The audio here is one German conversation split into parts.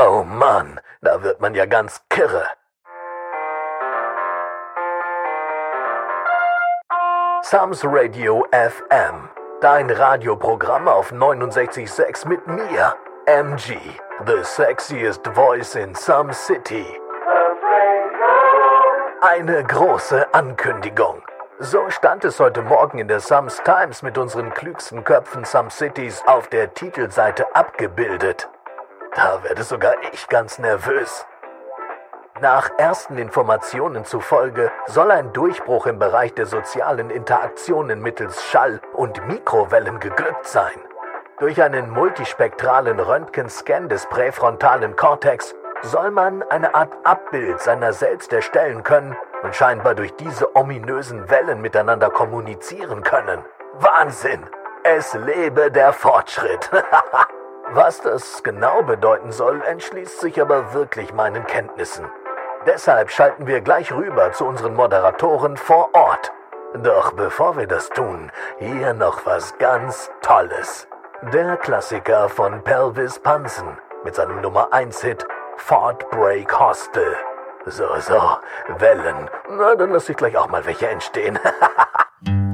Oh Mann, da wird man ja ganz kirre. Sams Radio FM. Dein Radioprogramm auf 69.6 mit mir, MG, the sexiest voice in some city. Eine große Ankündigung. So stand es heute Morgen in der Sums Times mit unseren klügsten Köpfen Some Cities auf der Titelseite abgebildet. Da werde sogar ich ganz nervös. Nach ersten Informationen zufolge soll ein Durchbruch im Bereich der sozialen Interaktionen mittels Schall- und Mikrowellen geglückt sein. Durch einen multispektralen Röntgenscan des präfrontalen Kortex soll man eine Art Abbild seiner selbst erstellen können und scheinbar durch diese ominösen Wellen miteinander kommunizieren können. Wahnsinn! Es lebe der Fortschritt! Was das genau bedeuten soll, entschließt sich aber wirklich meinen Kenntnissen. Deshalb schalten wir gleich rüber zu unseren Moderatoren vor Ort. Doch bevor wir das tun, hier noch was ganz Tolles. Der Klassiker von Pelvis Pansen mit seinem Nummer 1 Hit Fort Break Hostel. So, so, Wellen. Na, dann lass ich gleich auch mal welche entstehen.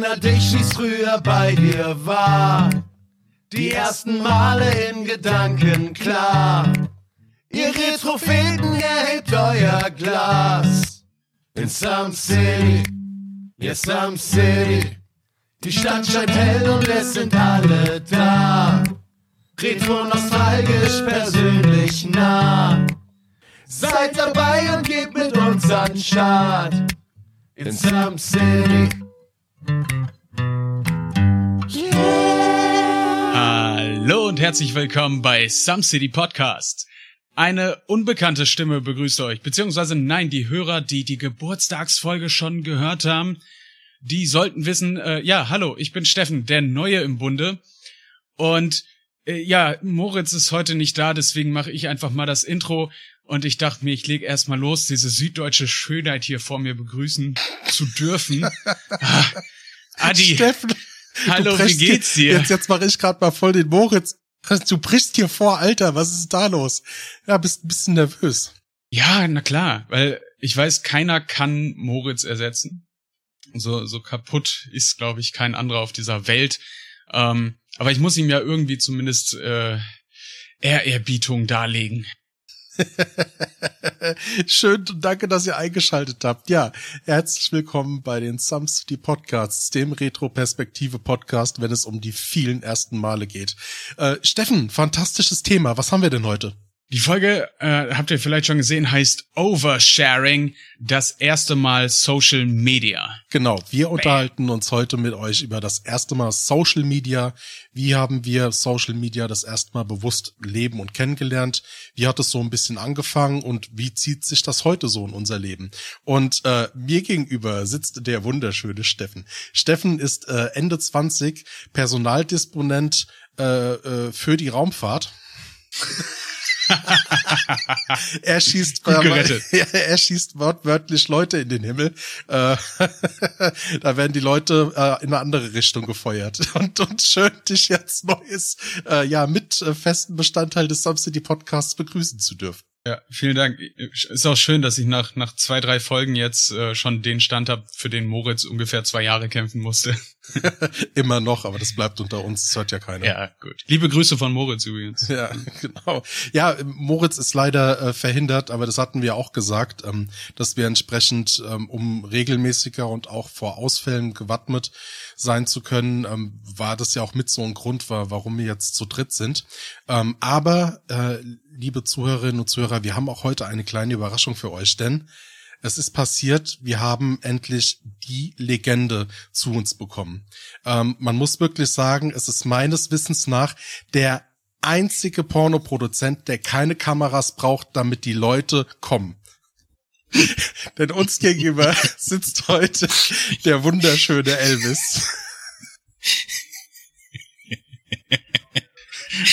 Erinner dich, wie's früher bei dir war. Die ersten Male in Gedanken klar. Ihr Retropheten, erhebt euer Glas. In Some City, ja Some City. Die Stadt scheint hell und es sind alle da. Retro nostalgisch, persönlich nah. Seid dabei und gebt mit uns an Start. In Some City. Herzlich willkommen bei Some City Podcast. Eine unbekannte Stimme begrüßt euch, beziehungsweise nein, die Hörer, die die Geburtstagsfolge schon gehört haben, die sollten wissen, äh, ja, hallo, ich bin Steffen, der Neue im Bunde. Und äh, ja, Moritz ist heute nicht da, deswegen mache ich einfach mal das Intro. Und ich dachte mir, ich lege erstmal los, diese süddeutsche Schönheit hier vor mir begrüßen zu dürfen. ah, Adi, Steffen, hallo, wie geht's dir? Jetzt, jetzt mache ich gerade mal voll den Moritz. Du brichst hier vor, Alter, was ist da los? Ja, bist ein bisschen nervös. Ja, na klar, weil ich weiß, keiner kann Moritz ersetzen. So, so kaputt ist, glaube ich, kein anderer auf dieser Welt. Ähm, aber ich muss ihm ja irgendwie zumindest äh, Ehrerbietung darlegen. Schön danke, dass ihr eingeschaltet habt. Ja, herzlich willkommen bei den Some City Podcasts, dem Retro-Perspektive-Podcast, wenn es um die vielen ersten Male geht. Äh, Steffen, fantastisches Thema. Was haben wir denn heute? Die Folge, äh, habt ihr vielleicht schon gesehen, heißt Oversharing, das erste Mal Social Media. Genau, wir unterhalten uns heute mit euch über das erste Mal Social Media. Wie haben wir Social Media das erste Mal bewusst leben und kennengelernt? Wie hat es so ein bisschen angefangen und wie zieht sich das heute so in unser Leben? Und äh, mir gegenüber sitzt der wunderschöne Steffen. Steffen ist äh, Ende 20, Personaldisponent äh, äh, für die Raumfahrt. er schießt, gerettet. er schießt wortwörtlich Leute in den Himmel. Äh, da werden die Leute äh, in eine andere Richtung gefeuert. Und, und schön, dich jetzt neues, äh, ja, mit festen Bestandteil des Subsidy Podcasts begrüßen zu dürfen. Ja, vielen Dank. Ist auch schön, dass ich nach, nach zwei, drei Folgen jetzt äh, schon den Stand habe, für den Moritz ungefähr zwei Jahre kämpfen musste. Immer noch, aber das bleibt unter uns, das hört ja keiner. Ja, gut. Liebe Grüße von Moritz übrigens. Ja, genau. Ja, Moritz ist leider äh, verhindert, aber das hatten wir auch gesagt, ähm, dass wir entsprechend, ähm, um regelmäßiger und auch vor Ausfällen gewappnet sein zu können, ähm, war das ja auch mit so ein Grund, war, warum wir jetzt zu dritt sind. Ähm, aber, äh, liebe Zuhörerinnen und Zuhörer, wir haben auch heute eine kleine Überraschung für euch, denn es ist passiert, wir haben endlich die Legende zu uns bekommen. Ähm, man muss wirklich sagen, es ist meines Wissens nach der einzige Pornoproduzent, der keine Kameras braucht, damit die Leute kommen. Denn uns gegenüber sitzt heute der wunderschöne Elvis.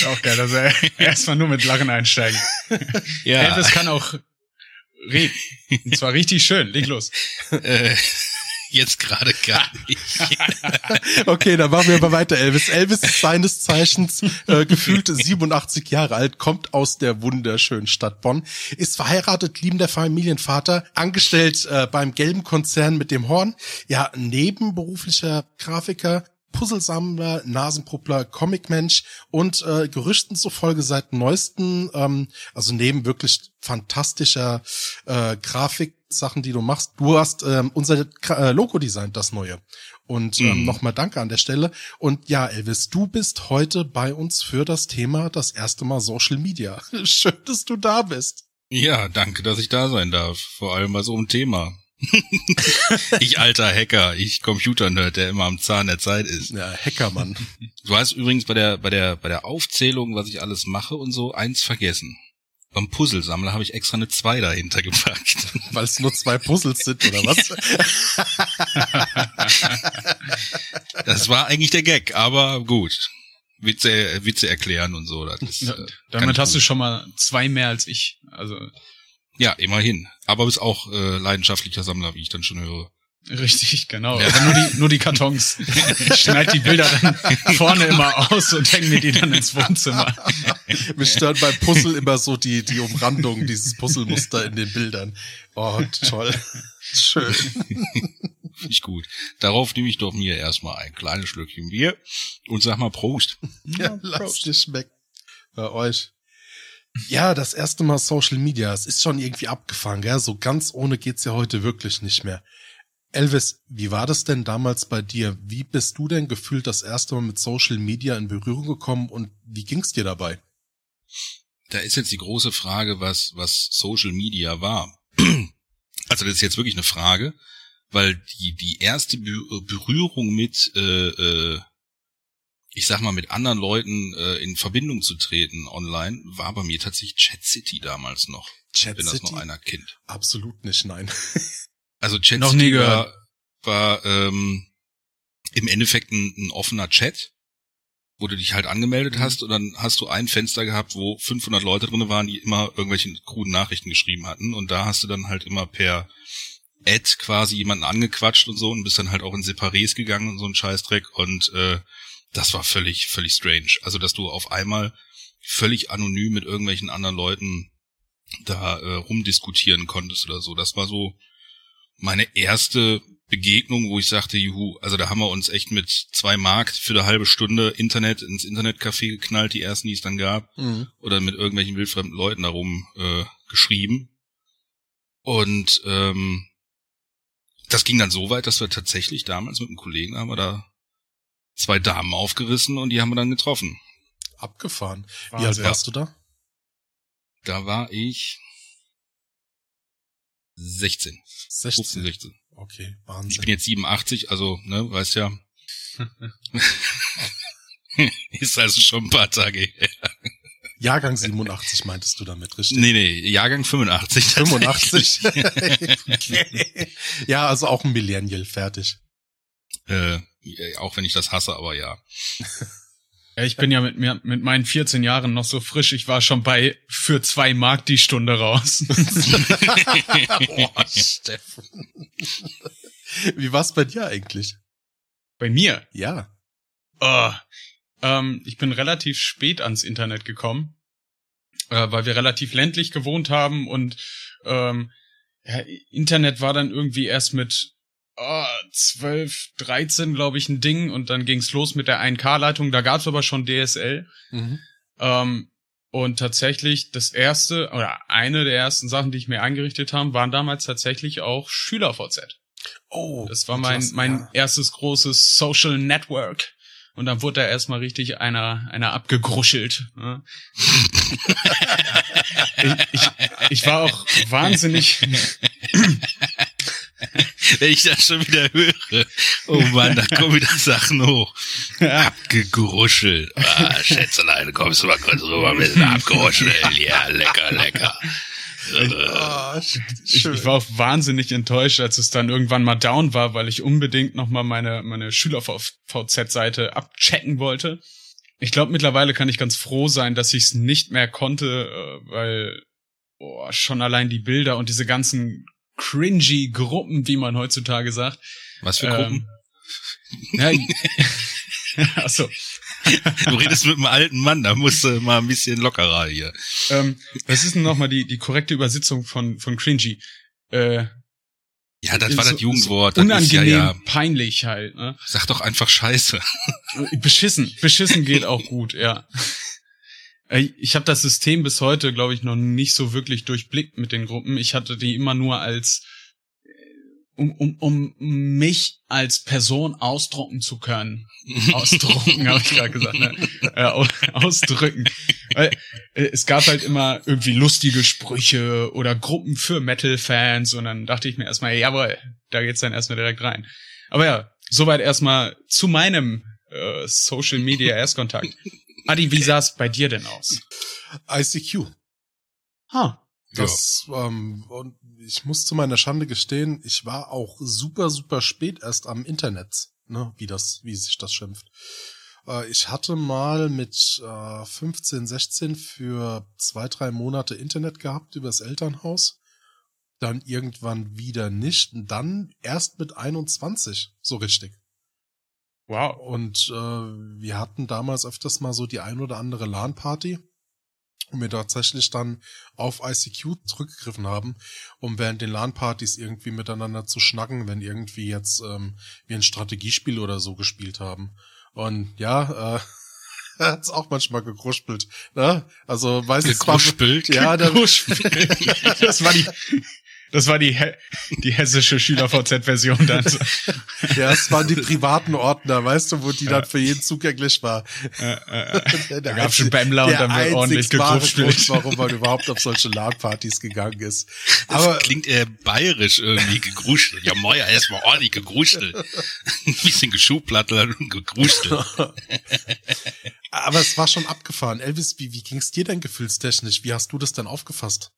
Auch geil, dass er erstmal nur mit Lachen einsteigen. Ja, Elvis kann auch reden. Und zwar richtig schön. Leg los. äh, Jetzt gerade gar nicht. okay, dann machen wir mal weiter, Elvis. Elvis ist seines Zeichens äh, gefühlte 87 Jahre alt, kommt aus der wunderschönen Stadt Bonn, ist verheiratet, liebender Familienvater, angestellt äh, beim gelben Konzern mit dem Horn, ja, nebenberuflicher Grafiker, Puzzlesammler, Nasenpuppler, Comicmensch und äh, Gerüchten zufolge seit neuesten, ähm, also neben wirklich fantastischer äh, Grafik-Sachen, die du machst, du hast ähm, unser äh, Logo designt, das neue. Und ähm, Mhm. nochmal danke an der Stelle. Und ja, Elvis, du bist heute bei uns für das Thema das erste Mal Social Media. Schön, dass du da bist. Ja, danke, dass ich da sein darf. Vor allem bei so einem Thema. ich alter Hacker, ich Computernerd, der immer am Zahn der Zeit ist. Ja, Hackermann. Du hast übrigens bei der, bei der, bei der Aufzählung, was ich alles mache und so, eins vergessen. Beim Puzzlesammler habe ich extra eine 2 dahinter gepackt. Weil es nur zwei Puzzles sind, oder was? Das war eigentlich der Gag, aber gut. Witze, Witze erklären und so. Das ist, äh, kann Damit hast du gut. schon mal zwei mehr als ich. Also Ja, immerhin. Aber bist auch äh, leidenschaftlicher Sammler, wie ich dann schon höre. richtig, genau. Ja. Aber nur die, nur die Kartons. Ich schneid die Bilder dann vorne immer aus und hänge mir die dann ins Wohnzimmer. Mich stört beim Puzzle immer so die, die Umrandung, dieses Puzzlemuster in den Bildern. Oh, toll. Schön. Finde ich gut. Darauf nehme ich doch mir erstmal ein kleines Schlückchen Bier und sag mal Prost. Ja, lass dir schmecken. Bei euch. Ja, das erste Mal Social Media. Es ist schon irgendwie abgefahren, gell? So ganz ohne geht's ja heute wirklich nicht mehr. Elvis, wie war das denn damals bei dir? Wie bist du denn gefühlt das erste Mal mit Social Media in Berührung gekommen und wie ging's dir dabei? Da ist jetzt die große Frage, was, was Social Media war. Also das ist jetzt wirklich eine Frage, weil die, die erste Be- Berührung mit, äh, äh, ich sag mal, mit anderen Leuten äh, in Verbindung zu treten online, war bei mir tatsächlich Chat City damals noch, Chat wenn das City? noch einer kennt. Absolut nicht, nein. Also Chat Noch City nie war, gehört. war ähm, im Endeffekt ein, ein offener Chat, wo du dich halt angemeldet Mhm. hast und dann hast du ein Fenster gehabt, wo 500 Leute drinne waren, die immer irgendwelche kruden Nachrichten geschrieben hatten und da hast du dann halt immer per Ad quasi jemanden angequatscht und so und bist dann halt auch in Separés gegangen und so ein Scheißdreck und äh, das war völlig, völlig strange. Also, dass du auf einmal völlig anonym mit irgendwelchen anderen Leuten da äh, rumdiskutieren konntest oder so. Das war so meine erste Begegnung, wo ich sagte, juhu, also da haben wir uns echt mit zwei Mark für eine halbe Stunde Internet ins Internetcafé geknallt, die ersten, die es dann gab, Mhm. oder mit irgendwelchen wildfremden Leuten darum äh, geschrieben. Und ähm, das ging dann so weit, dass wir tatsächlich damals mit einem Kollegen haben wir da zwei Damen aufgerissen und die haben wir dann getroffen. Abgefahren. Wie alt Wahnsinn. warst du da? Da war ich 16, 15, 16. 16. Okay, Ich Wahnsinn. bin jetzt 87, also, ne, weißt ja. Ist also schon ein paar Tage her. Jahrgang 87 meintest du damit, richtig? Nee, nee, Jahrgang 85. 85. okay. Ja, also auch ein Millennial, fertig. äh, auch wenn ich das hasse, aber ja. Ja, ich bin ja mit mir mit meinen 14 Jahren noch so frisch. Ich war schon bei für zwei Mark die Stunde raus. Boah, Steffen. Wie war's bei dir eigentlich? bei mir. Ja. Oh, ähm, ich bin relativ spät ans Internet gekommen, äh, weil wir relativ ländlich gewohnt haben und ähm, ja, Internet war dann irgendwie erst mit oh, 12, 13, glaube ich, ein Ding und dann ging's los mit der 1K-Leitung. Da gab's aber schon DSL. Mhm. Ähm, und tatsächlich das erste oder eine der ersten Sachen, die ich mir eingerichtet habe, waren damals tatsächlich auch SchülerVZ. Oh, Das war mein, mein ja. erstes großes Social Network. Und dann wurde da erstmal richtig einer, einer abgegruschelt. Ne? ich, ich, ich war auch wahnsinnig. Wenn ich das schon wieder höre. Oh Mann, da kommen wieder Sachen hoch. Abgegruschelt. Ah, Schätzelein, kommst du mal kurz rüber, ein bisschen abgeruschelt. Ja, lecker, lecker. Ah, sch- Ich, war auch wahnsinnig enttäuscht, als es dann irgendwann mal down war, weil ich unbedingt nochmal meine, meine Schüler-VZ-Seite abchecken wollte. Ich glaube, mittlerweile kann ich ganz froh sein, dass ich es nicht mehr konnte, äh, weil boah, schon allein die Bilder und diese ganzen cringy Gruppen, wie man heutzutage sagt. Was für Gruppen? Ähm, achso. Du redest mit einem alten Mann, da musst du mal ein bisschen lockerer hier. Ähm, was ist denn nochmal die, die korrekte Übersetzung von, von cringy? Äh, ja, das war das so- Jugendwort. so Das ist Unangenehm, ja, ja. peinlich halt. Ne? Sag doch einfach Scheiße. Beschissen. Beschissen geht auch gut, ja. Äh, Ich habe das System bis heute, glaube ich, noch nicht so wirklich durchblickt mit den Gruppen. Ich hatte die immer nur als äh, um, um, um mich als Person ausdrucken zu können. Ausdrucken, habe ich gerade gesagt. Ne? Äh, au- ausdrücken. Äh, es gab halt immer irgendwie lustige Sprüche oder Gruppen für Metal-Fans und dann dachte ich mir erstmal, jawohl, da geht's dann erstmal direkt rein. Aber ja, soweit erstmal zu meinem äh, Social Media Erstkontakt. Adi, wie sah's bei dir denn aus? ICQ. Ha. Das, ähm, und ich muss zu meiner Schande gestehen, ich war auch super, super spät erst am Internet, ne, wie das, wie sich das schimpft. Äh, ich hatte mal mit äh, 15, 16 für zwei, drei Monate Internet gehabt übers Elternhaus. Dann irgendwann wieder nicht. Und dann erst mit 21, so richtig. Wow. Und äh, wir hatten damals öfters mal so die ein oder andere LAN-Party und wir tatsächlich dann auf ICQ zurückgegriffen haben, um während den LAN-Partys irgendwie miteinander zu schnacken, wenn irgendwie jetzt ähm, wir ein Strategiespiel oder so gespielt haben. Und ja, äh, hat's auch manchmal gegruspelt. Ne? Also weiß ich zwar- Gegruspelt? Ja, da, Das war die, das war die, die hessische Schüler-VZ-Version dann. ja, es waren die privaten Ordner, weißt du, wo die dann für jeden zugänglich war. Äh, äh, Da gab's schon Bämmler und dann wird ordentlich. Grund, warum man überhaupt auf solche LAN-Partys gegangen ist. Das Aber klingt eher bayerisch irgendwie, gegruschelt. Ja, Moja, erstmal ordentlich gegruschelt. Ein bisschen geschuhplattelt und gegruschelt. Aber es war schon abgefahren. Elvis, wie, wie ging's dir denn gefühlstechnisch? Wie hast du das denn aufgefasst?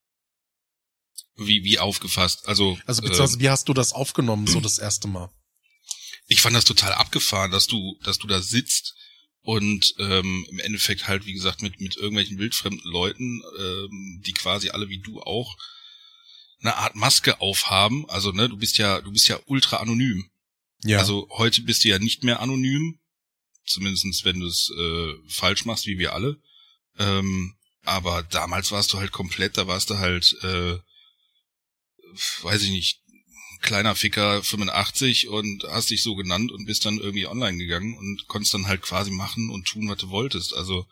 Wie, wie aufgefasst. Also, Also äh, beziehungsweise wie hast du das aufgenommen, so das erste Mal? ich fand das total abgefahren, dass du, dass du da sitzt und ähm, im Endeffekt halt, wie gesagt, mit, mit irgendwelchen wildfremden Leuten, ähm, die quasi alle wie du auch eine Art Maske aufhaben. Also, ne, du bist ja, du bist ja ultra anonym. Ja. Also heute bist du ja nicht mehr anonym, zumindestens wenn du es äh, falsch machst, wie wir alle. Ähm, aber damals warst du halt komplett, da warst du halt, äh, weiß ich nicht, kleiner Ficker 85 und hast dich so genannt und bist dann irgendwie online gegangen und konntest dann halt quasi machen und tun, was du wolltest. Also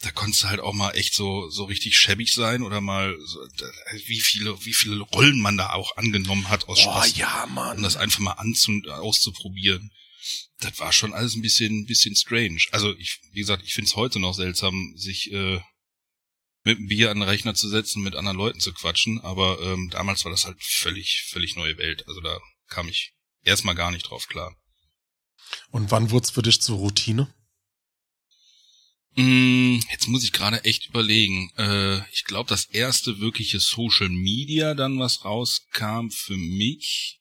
da konntest du halt auch mal echt so so richtig schäbig sein oder mal so, wie viele wie viele Rollen man da auch angenommen hat aus oh Spaß ja, um Mann. das einfach mal anzu auszuprobieren. Das war schon alles ein bisschen, bisschen strange. Also ich, wie gesagt, ich finde es heute noch seltsam, sich äh, mit einem Bier an den Rechner zu setzen, mit anderen Leuten zu quatschen. Aber ähm, damals war das halt völlig, völlig neue Welt. Also da kam ich erstmal gar nicht drauf klar. Und wann wurd's für dich zur Routine? Mm, Jetzt muss ich gerade echt überlegen. Äh, ich glaube, das erste wirkliche Social Media dann, was rauskam für mich.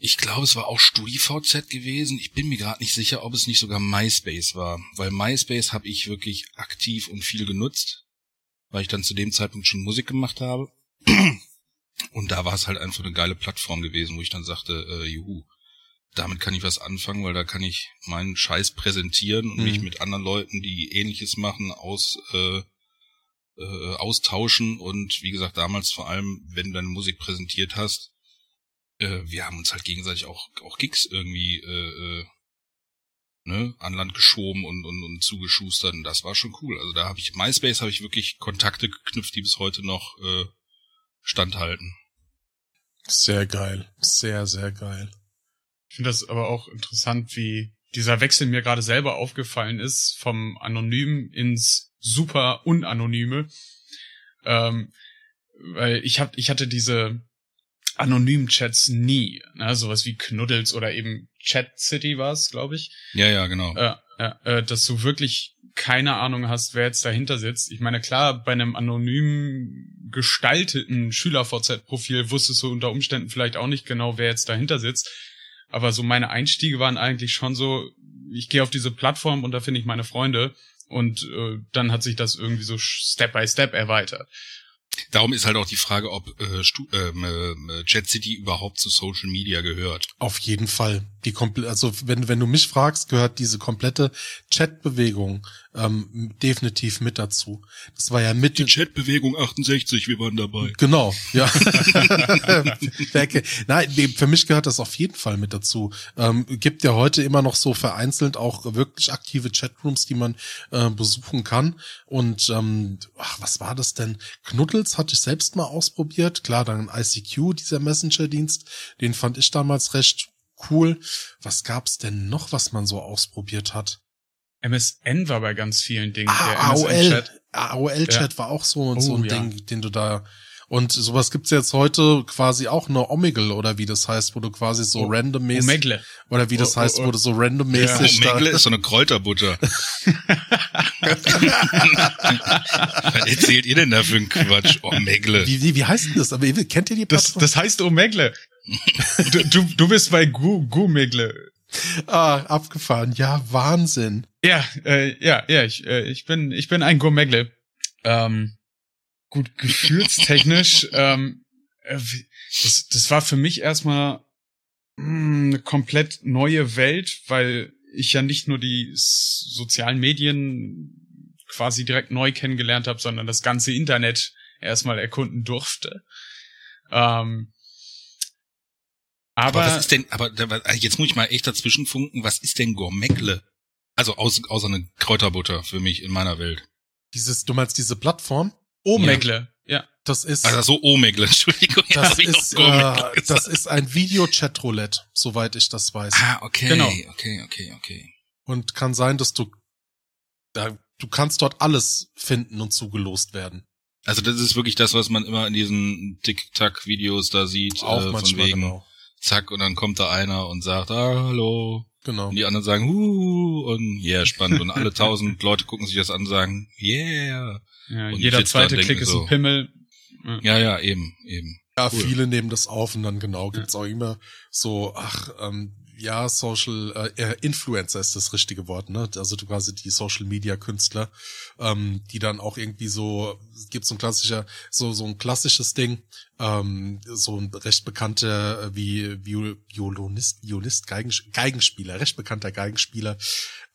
Ich glaube, es war auch StudiVZ gewesen. Ich bin mir gerade nicht sicher, ob es nicht sogar MySpace war. Weil MySpace habe ich wirklich aktiv und viel genutzt, weil ich dann zu dem Zeitpunkt schon Musik gemacht habe. Und da war es halt einfach eine geile Plattform gewesen, wo ich dann sagte, äh, juhu, damit kann ich was anfangen, weil da kann ich meinen Scheiß präsentieren und Mhm. mich mit anderen Leuten, die ähnliches machen, aus, äh, äh, austauschen und wie gesagt, damals vor allem, wenn du deine Musik präsentiert hast, äh, wir haben uns halt gegenseitig auch, auch Gigs irgendwie äh, äh, ne, an Land geschoben und, und, und zugeschustert und das war schon cool. Also da habe ich, MySpace habe ich wirklich Kontakte geknüpft, die bis heute noch äh, standhalten. Sehr geil. Sehr, sehr geil. Ich finde das aber auch interessant, wie dieser Wechsel mir gerade selber aufgefallen ist, vom Anonym ins super Unanonyme. Ähm, weil ich hab, ich hatte diese anonymen Chats nie, ne, sowas wie Knuddels oder eben Chat City war es, glaube ich. Ja, ja, genau. äh, äh, äh, dass du wirklich keine Ahnung hast, wer jetzt dahinter sitzt. Ich meine, klar, bei einem anonym gestalteten Schüler-VZ-Profil wusstest du unter Umständen vielleicht auch nicht genau, wer jetzt dahinter sitzt. Aber so meine Einstiege waren eigentlich schon so, ich gehe auf diese Plattform und da finde ich meine Freunde und äh, dann hat sich das irgendwie so Step by Step erweitert. Darum ist halt auch die Frage, ob äh, ähm, äh, Jet City überhaupt zu Social Media gehört. Auf jeden Fall. Die komple also wenn wenn du mich fragst, gehört diese komplette Chatbewegung ähm, definitiv mit dazu. Das war ja mit Die Chatbewegung 68, wir waren dabei. Genau, ja. Nein, für mich gehört das auf jeden Fall mit dazu. Ähm, gibt ja heute immer noch so vereinzelt auch wirklich aktive Chatrooms, die man äh, besuchen kann. Und ähm, ach, was war das denn? Knuddels hatte ich selbst mal ausprobiert. Klar, dann ICQ, dieser Messenger-Dienst, den fand ich damals recht cool. Was gab's denn noch, was man so ausprobiert hat? MSN war bei ganz vielen Dingen. Ah, der AOL. MSN-Chat. AOL-Chat war auch so, Oh, so ein ja. Ding, den du da und sowas gibt's jetzt heute quasi auch eine Omegle oder wie das heißt, wo du quasi so randommäßig Omegle. oder wie das Oh, oh, heißt, oh. wo du so Oh, randommäßig da, Megle ist so eine Kräuterbutter. Was erzählt ihr denn da für einen Quatsch? Oh, Megle. wie, wie, wie heißt denn das? Aber kennt ihr die Das, Plattform? das heißt Omegle. du, du, du bist bei Gu, Gumegle. Ah, abgefahren. Ja, Wahnsinn. Ja, äh, ja, ja, ich, äh, ich bin, ich bin ein Gourmegle. Ähm, gut, gefühlstechnisch, ähm, äh, das, das war für mich erstmal mh, eine komplett neue Welt, weil ich ja nicht nur die sozialen Medien quasi direkt neu kennengelernt habe, sondern das ganze Internet erstmal erkunden durfte. Ähm, aber, Aber was ist denn, aber jetzt muss ich mal echt dazwischen funken, was ist denn Gourmetle? Also außer, außer eine Kräuterbutter für mich in meiner Welt. Dieses, du meinst diese Plattform? Omegle, ja. Das ist, Also so Omegle, Entschuldigung. das ist, äh, das ist ein Video-Chat-Roulette, soweit ich das weiß. Ah, okay, Genau. okay, okay, okay. Und kann sein, dass du, da, du kannst dort alles finden und zugelost werden. Also das ist wirklich das, was man immer in diesen Tic-Tac-Videos da sieht, Auch äh, von manchmal, wegen, genau. Zack, und dann kommt da einer und sagt, ah, hallo. Genau. Und die anderen sagen, huh, und yeah, spannend. Und alle tausend Leute gucken sich das an und sagen, yeah. ja Und jeder zweite Klick ist so- ein Pimmel. Ja, ja, eben, eben. Ja, Cool. viele nehmen das auf und dann genau gibt's auch immer so, ach, ähm, ja, Social äh, Influencer ist das richtige Wort, ne? Also quasi die Social Media Künstler, ähm, die dann auch irgendwie so gibt so ein klassischer, so so ein klassisches Ding, ähm, so ein recht bekannter äh, wie Viol Violonist, Violist, Geigen, Geigenspieler, recht bekannter Geigenspieler,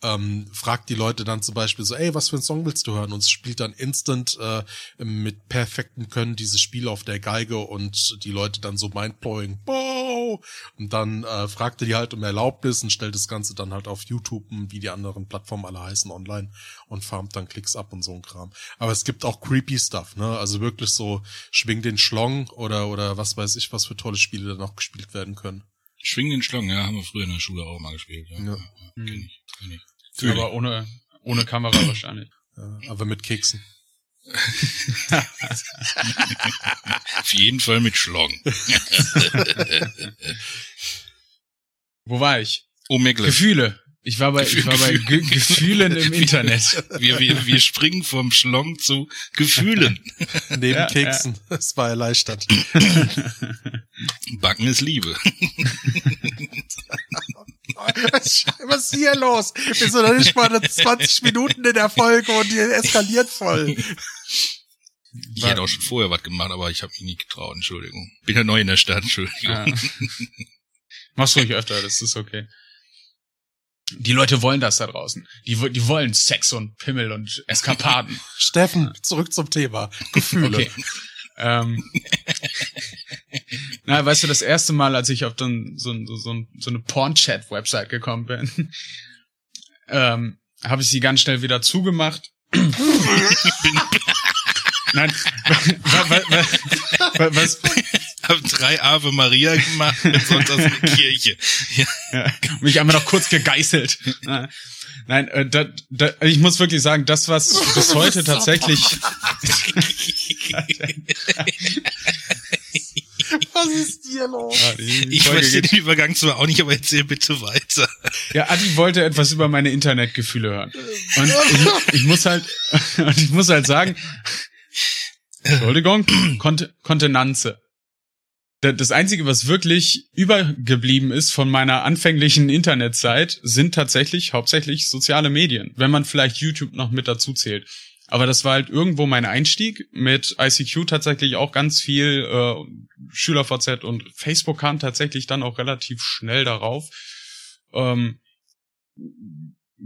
ähm, fragt die Leute dann zum Beispiel so, ey, was für einen Song willst du hören? Und es spielt dann instant äh, mit perfektem Können dieses Spiel auf der Geige und die Leute dann so mindblowing, wow! Und dann äh, fragt er die halt um Erlaubnis und stellt das Ganze dann halt auf YouTube, wie die anderen Plattformen alle heißen, online und farmt dann Klicks ab und so ein Kram. Aber es gibt auch creepy Stuff, ne? Also wirklich so schwing den Schlong oder oder was weiß ich, was für tolle Spiele da noch gespielt werden können. Schwing den Schlong, ja, haben wir früher in der Schule auch mal gespielt. Ja, Ja. ja. Kenn ich, kenn ich. Fühl ich. Aber ohne, ohne Kamera wahrscheinlich. Ja, aber mit Keksen. Auf jeden Fall mit Schlong. Wo war ich? Omegle. Gefühle. Ich war bei, ich war bei Ge Gefühlen im Internet. Wir, wir, wir springen vom Schlong zu Gefühlen. Neben Ja, Keksen. Es war erleichtert. Backen ist Liebe. Was ist hier los? Wir sind noch nicht mal 20 Minuten in der Folge und die eskaliert voll. Ich hätte auch schon vorher was gemacht, aber ich habe mich nicht getraut, Entschuldigung. Bin ja neu in der Stadt, Entschuldigung. Ja. Mach's ruhig öfter, das ist okay. Die Leute wollen das da draußen. Die, die wollen Sex und Pimmel und Eskapaden. Steffen, zurück zum Thema. Gefühle. Okay. ähm, na, weißt du, das erste Mal, als ich auf so, ein- so, so, so, so eine Porn-Chat-Website gekommen bin, ähm, habe ich sie ganz schnell wieder zugemacht. Nein, wa- wa- wa- wa- was, Hab drei Ave Maria gemacht und sonntags in der Kirche. Ja. ja, mich einmal noch kurz gegeißelt. Nein, äh, da, da, ich muss wirklich sagen, das, was bis heute tatsächlich, Was ist hier los? Die Ich Folge verstehe geht- den Übergang zwar auch nicht, aber erzähl bitte weiter. Ja, Adi wollte etwas über meine Internetgefühle hören. Und ich, ich muss halt, und ich muss halt sagen, Entschuldigung, Kont Kontenanze. Da- Das Einzige, was wirklich übergeblieben ist von meiner anfänglichen Internetzeit, sind tatsächlich hauptsächlich soziale Medien, wenn man vielleicht YouTube noch mit dazu zählt. Aber das war halt irgendwo mein Einstieg mit ICQ tatsächlich auch ganz viel äh, SchülerVZ und Facebook kam tatsächlich dann auch relativ schnell darauf. Ähm,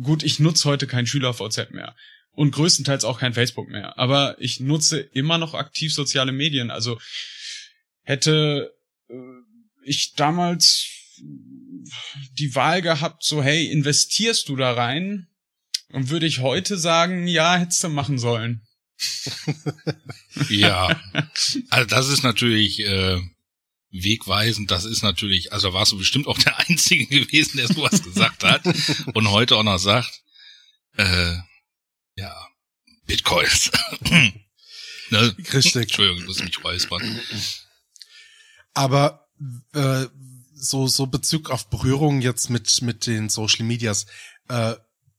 gut, ich nutze heute kein SchülerVZ mehr und größtenteils auch kein Facebook mehr. Aber ich nutze immer noch aktiv soziale Medien. Also hätte äh, ich damals die Wahl gehabt, so hey, investierst du da rein? Und würde ich heute sagen, ja, hättest du machen sollen. ja, also das ist natürlich äh, wegweisend. Das ist natürlich, also warst du bestimmt auch der Einzige gewesen, der sowas gesagt hat und heute auch noch sagt, äh, ja, Bitcoins. ne? Richtig. Entschuldigung, ich muss mich räuspern. Aber äh, so so Bezug auf Berührung jetzt mit mit den Social Medias. Äh,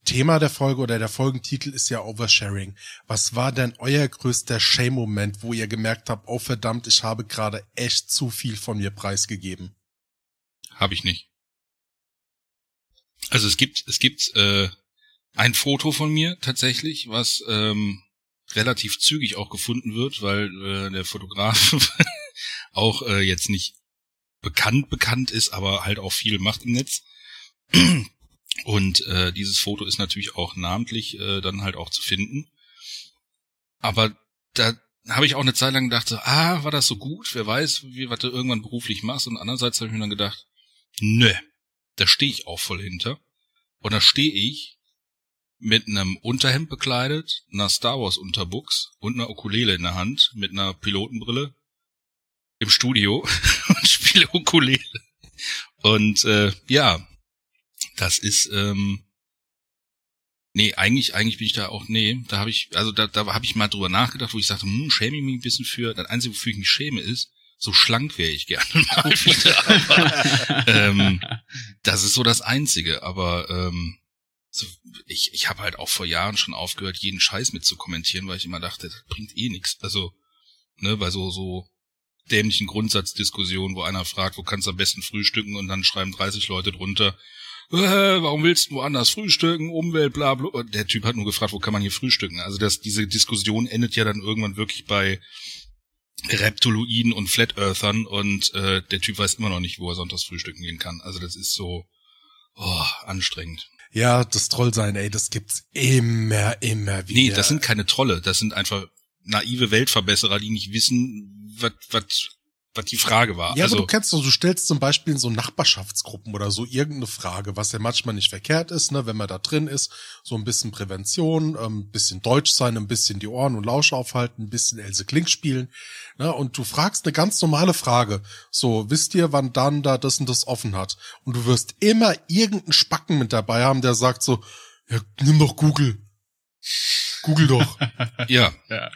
Thema der Folge oder der Folgentitel ist ja Oversharing. Was war denn euer größter Shame-Moment, wo ihr gemerkt habt, oh verdammt, ich habe gerade echt zu viel von mir preisgegeben? Habe ich nicht. Also es gibt es gibt äh, ein Foto von mir tatsächlich, was ähm, relativ zügig auch gefunden wird, weil äh, der Fotograf auch äh, jetzt nicht bekannt bekannt ist, aber halt auch viel macht im Netz. Und äh, dieses Foto ist natürlich auch namentlich äh, dann halt auch zu finden. Aber da habe ich auch eine Zeit lang gedacht, so, ah, war das so gut? Wer weiß, wie was du irgendwann beruflich machst. Und andererseits habe ich mir dann gedacht, nö, da stehe ich auch voll hinter. Und da stehe ich mit einem Unterhemd bekleidet, einer Star Wars Unterbuchs und einer Ukulele in der Hand mit einer Pilotenbrille im Studio und spiele Ukulele. Und äh, ja, das ist ähm, nee, eigentlich eigentlich bin ich da auch nee, da habe ich also da da habe ich mal drüber nachgedacht, wo ich sagte, hm, schäme ich mich ein bisschen für, das einzige wofür ich mich schäme ist, so schlank wäre ich gerne mal wieder, aber ähm, das ist so das einzige, aber ähm, so, ich, ich habe halt auch vor Jahren schon aufgehört, jeden Scheiß mit zu kommentieren, weil ich immer dachte, das bringt eh nichts. Also, ne, bei so, so dämlichen Grundsatzdiskussionen, wo einer fragt, wo kannst du am besten frühstücken und dann schreiben 30 Leute drunter, äh, warum willst du woanders frühstücken, Umwelt, bla bla. Der Typ hat nur gefragt, wo kann man hier frühstücken? Also das, diese Diskussion endet ja dann irgendwann wirklich bei Reptoloiden und Flat Earthern und äh, der Typ weiß immer noch nicht, wo er sonntags frühstücken gehen kann. Also das ist so oh, anstrengend. Ja, das Trollsein, ey, das gibt's immer, immer wieder. Nee, das sind keine Trolle, das sind einfach naive Weltverbesserer, die nicht wissen, was, was die Frage war. Ja, also, aber du kennst doch, du stellst zum Beispiel in so Nachbarschaftsgruppen oder so irgendeine Frage, was ja manchmal nicht verkehrt ist, ne, wenn man da drin ist, so ein bisschen Prävention, ähm, ein bisschen Deutsch sein, ein bisschen die Ohren und Lausch aufhalten, ein bisschen Else Klink spielen, ne, und du fragst eine ganz normale Frage, so, wisst ihr, wann dann da das und das offen hat? Und du wirst immer irgendeinen Spacken mit dabei haben, der sagt so, ja, nimm doch Google. Google doch. ja. ja.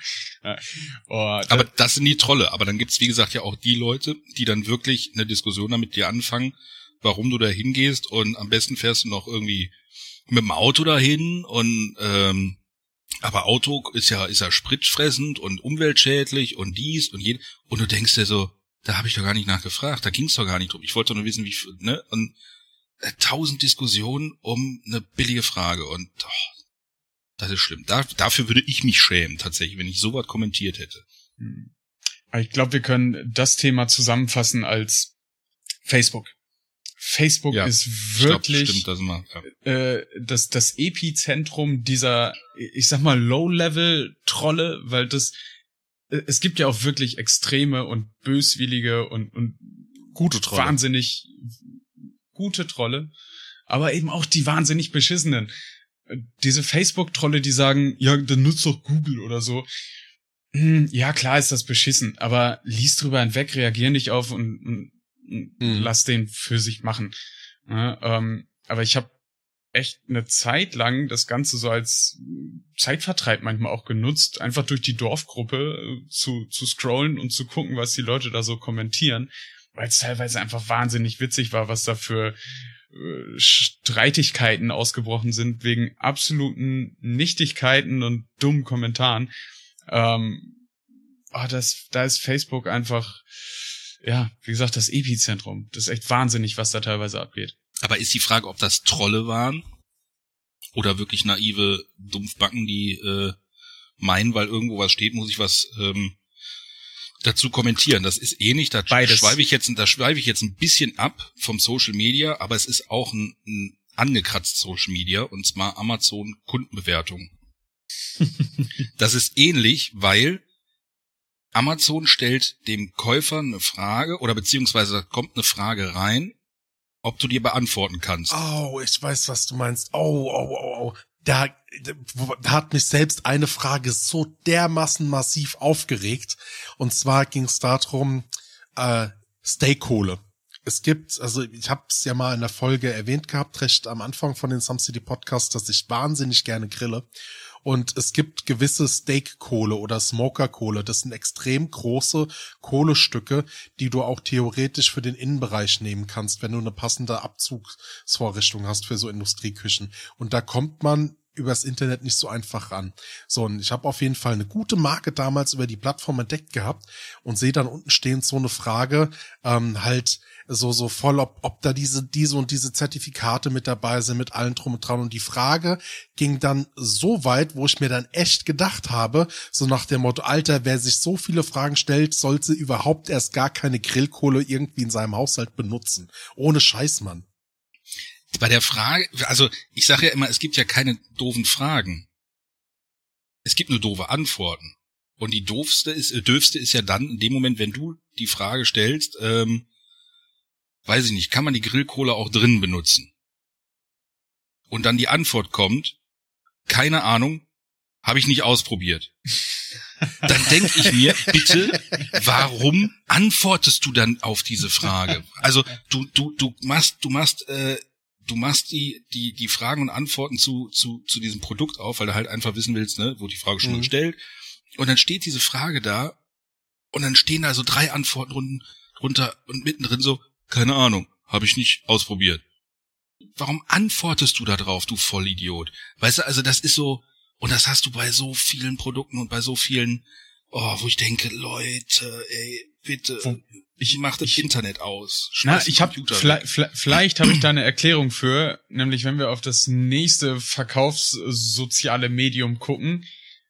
Oh, aber das sind die Trolle. Aber dann gibt's wie gesagt, ja auch die Leute, die dann wirklich eine Diskussion damit dir anfangen, warum du da hingehst und am besten fährst du noch irgendwie mit dem Auto dahin und ähm, aber Auto ist ja ist ja spritfressend und umweltschädlich und dies und jenes und du denkst dir so, da habe ich doch gar nicht nachgefragt, da ging's doch gar nicht drum. Ich wollte doch nur wissen, wie ne und äh, tausend Diskussionen um eine billige Frage und oh, das ist schlimm. Da, dafür würde ich mich schämen, tatsächlich, wenn ich sowas kommentiert hätte. Hm. Ich glaube, wir können das Thema zusammenfassen als Facebook. Facebook ja, ist wirklich stimmt, das, mal, ja. äh, das, das Epizentrum dieser, ich sag mal, Low-Level-Trolle, weil das, äh, es gibt ja auch wirklich extreme und böswillige und, und gute Trolle. wahnsinnig gute Trolle, aber eben auch die wahnsinnig beschissenen diese Facebook-Trolle, die sagen, ja, dann nutzt doch Google oder so. Hm, ja, klar ist das beschissen, aber lies drüber hinweg, reagier nicht auf und, und, mhm. lass den für sich machen. Ja, ähm, aber ich habe echt eine Zeit lang das Ganze so als Zeitvertreib manchmal auch genutzt, einfach durch die Dorfgruppe äh, zu, zu scrollen und zu gucken, was die Leute da so kommentieren, weil es teilweise einfach wahnsinnig witzig war, was da für Streitigkeiten ausgebrochen sind wegen absoluten Nichtigkeiten und dummen Kommentaren. Ähm, oh, das, da ist Facebook einfach, ja, wie gesagt, das Epizentrum. Das ist echt wahnsinnig, was da teilweise abgeht. Aber ist die Frage, ob das Trolle waren oder wirklich naive Dumpfbacken, die äh, meinen, weil irgendwo was steht, muss ich was ähm, dazu kommentieren. Das ist ähnlich, da Beides. schweife ich jetzt, da schweife ich jetzt ein bisschen ab vom Social Media, aber es ist auch ein, ein angekratzt Social Media und zwar Amazon Kundenbewertung. das ist ähnlich, weil Amazon stellt dem Käufer eine Frage oder beziehungsweise kommt eine Frage rein, ob du dir beantworten kannst. Oh, ich weiß, was du meinst. Oh, oh, oh, oh. Da, da hat mich selbst eine Frage so dermaßen massiv aufgeregt. Und zwar ging es darum, äh, Steakkohle. Es gibt, also ich habe es ja mal in der Folge erwähnt gehabt, recht am Anfang von den Some City Podcasts, dass ich wahnsinnig gerne grille. Und es gibt gewisse Steakkohle oder Smokerkohle. Das sind extrem große Kohlestücke, die du auch theoretisch für den Innenbereich nehmen kannst, wenn du eine passende Abzugsvorrichtung hast für so Industrieküchen. Und da kommt man übers Internet nicht so einfach ran. So, und ich habe auf jeden Fall eine gute Marke damals über die Plattform entdeckt gehabt und sehe dann unten stehen so eine Frage, ähm, halt so so voll, ob, ob da diese diese und diese Zertifikate mit dabei sind, mit allen drum und dran. Und die Frage ging dann so weit, wo ich mir dann echt gedacht habe, so nach dem Motto, Alter, wer sich so viele Fragen stellt, sollte überhaupt erst gar keine Grillkohle irgendwie in seinem Haushalt benutzen. Ohne Scheiß, Mann. Bei der Frage, also ich sage ja immer, es gibt ja keine doofen Fragen. Es gibt nur doofe Antworten. Und die doofste ist, äh, ist ja dann in dem Moment, wenn du die Frage stellst, ähm, weiß ich nicht, kann man die Grillkohle auch drinnen benutzen? Und dann die Antwort kommt, keine Ahnung, habe ich nicht ausprobiert. Dann denke ich mir, bitte, warum antwortest du dann auf diese Frage? Also du du du machst du machst äh, du machst die die die Fragen und Antworten zu zu zu diesem Produkt auf, weil du halt einfach wissen willst, ne, wo die Frage schon Mhm. gestellt und dann steht diese Frage da und dann stehen da so drei Antworten drunter und mittendrin so keine Ahnung, habe ich nicht ausprobiert. Warum antwortest du da drauf, du Vollidiot? Weißt du, also das ist so und das hast du bei so vielen Produkten und bei so vielen oh, wo ich denke, Leute, ey, bitte ich mach das ich- Internet aus. Na, ich habe vielleicht, vielleicht, vielleicht habe ich da eine Erklärung für, nämlich wenn wir auf das nächste verkaufssoziale Medium gucken.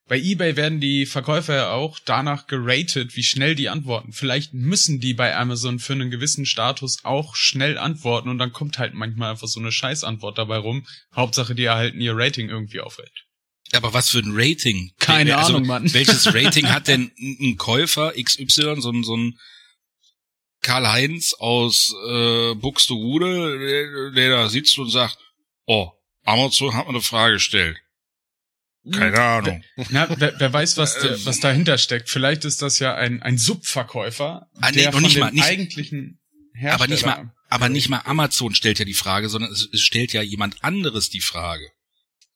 Bei eBay werden die Verkäufer ja auch danach geratet, wie schnell die antworten. Vielleicht müssen die bei Amazon für einen gewissen Status auch schnell antworten und dann kommt halt manchmal einfach so eine Scheißantwort dabei rum. Hauptsache, die erhalten ihr Rating irgendwie aufrecht. Aber was für ein Rating? Keine also, Ahnung, Mann. Welches Rating hat denn ein Käufer XY, so ein, so ein Karl-Heinz aus äh, Buxtehude, der, der da sitzt und sagt, oh, Amazon hat mir eine Frage gestellt. Keine Ahnung. Na, wer, wer weiß, was, Ähm. was dahinter steckt. Vielleicht ist das ja ein, ein Subverkäufer, Ah, nee, der von nicht dem mal, nicht- eigentlichen Hersteller. Aber nicht mal, aber nicht mal Amazon stellt ja die Frage, sondern es, es stellt ja jemand anderes die Frage.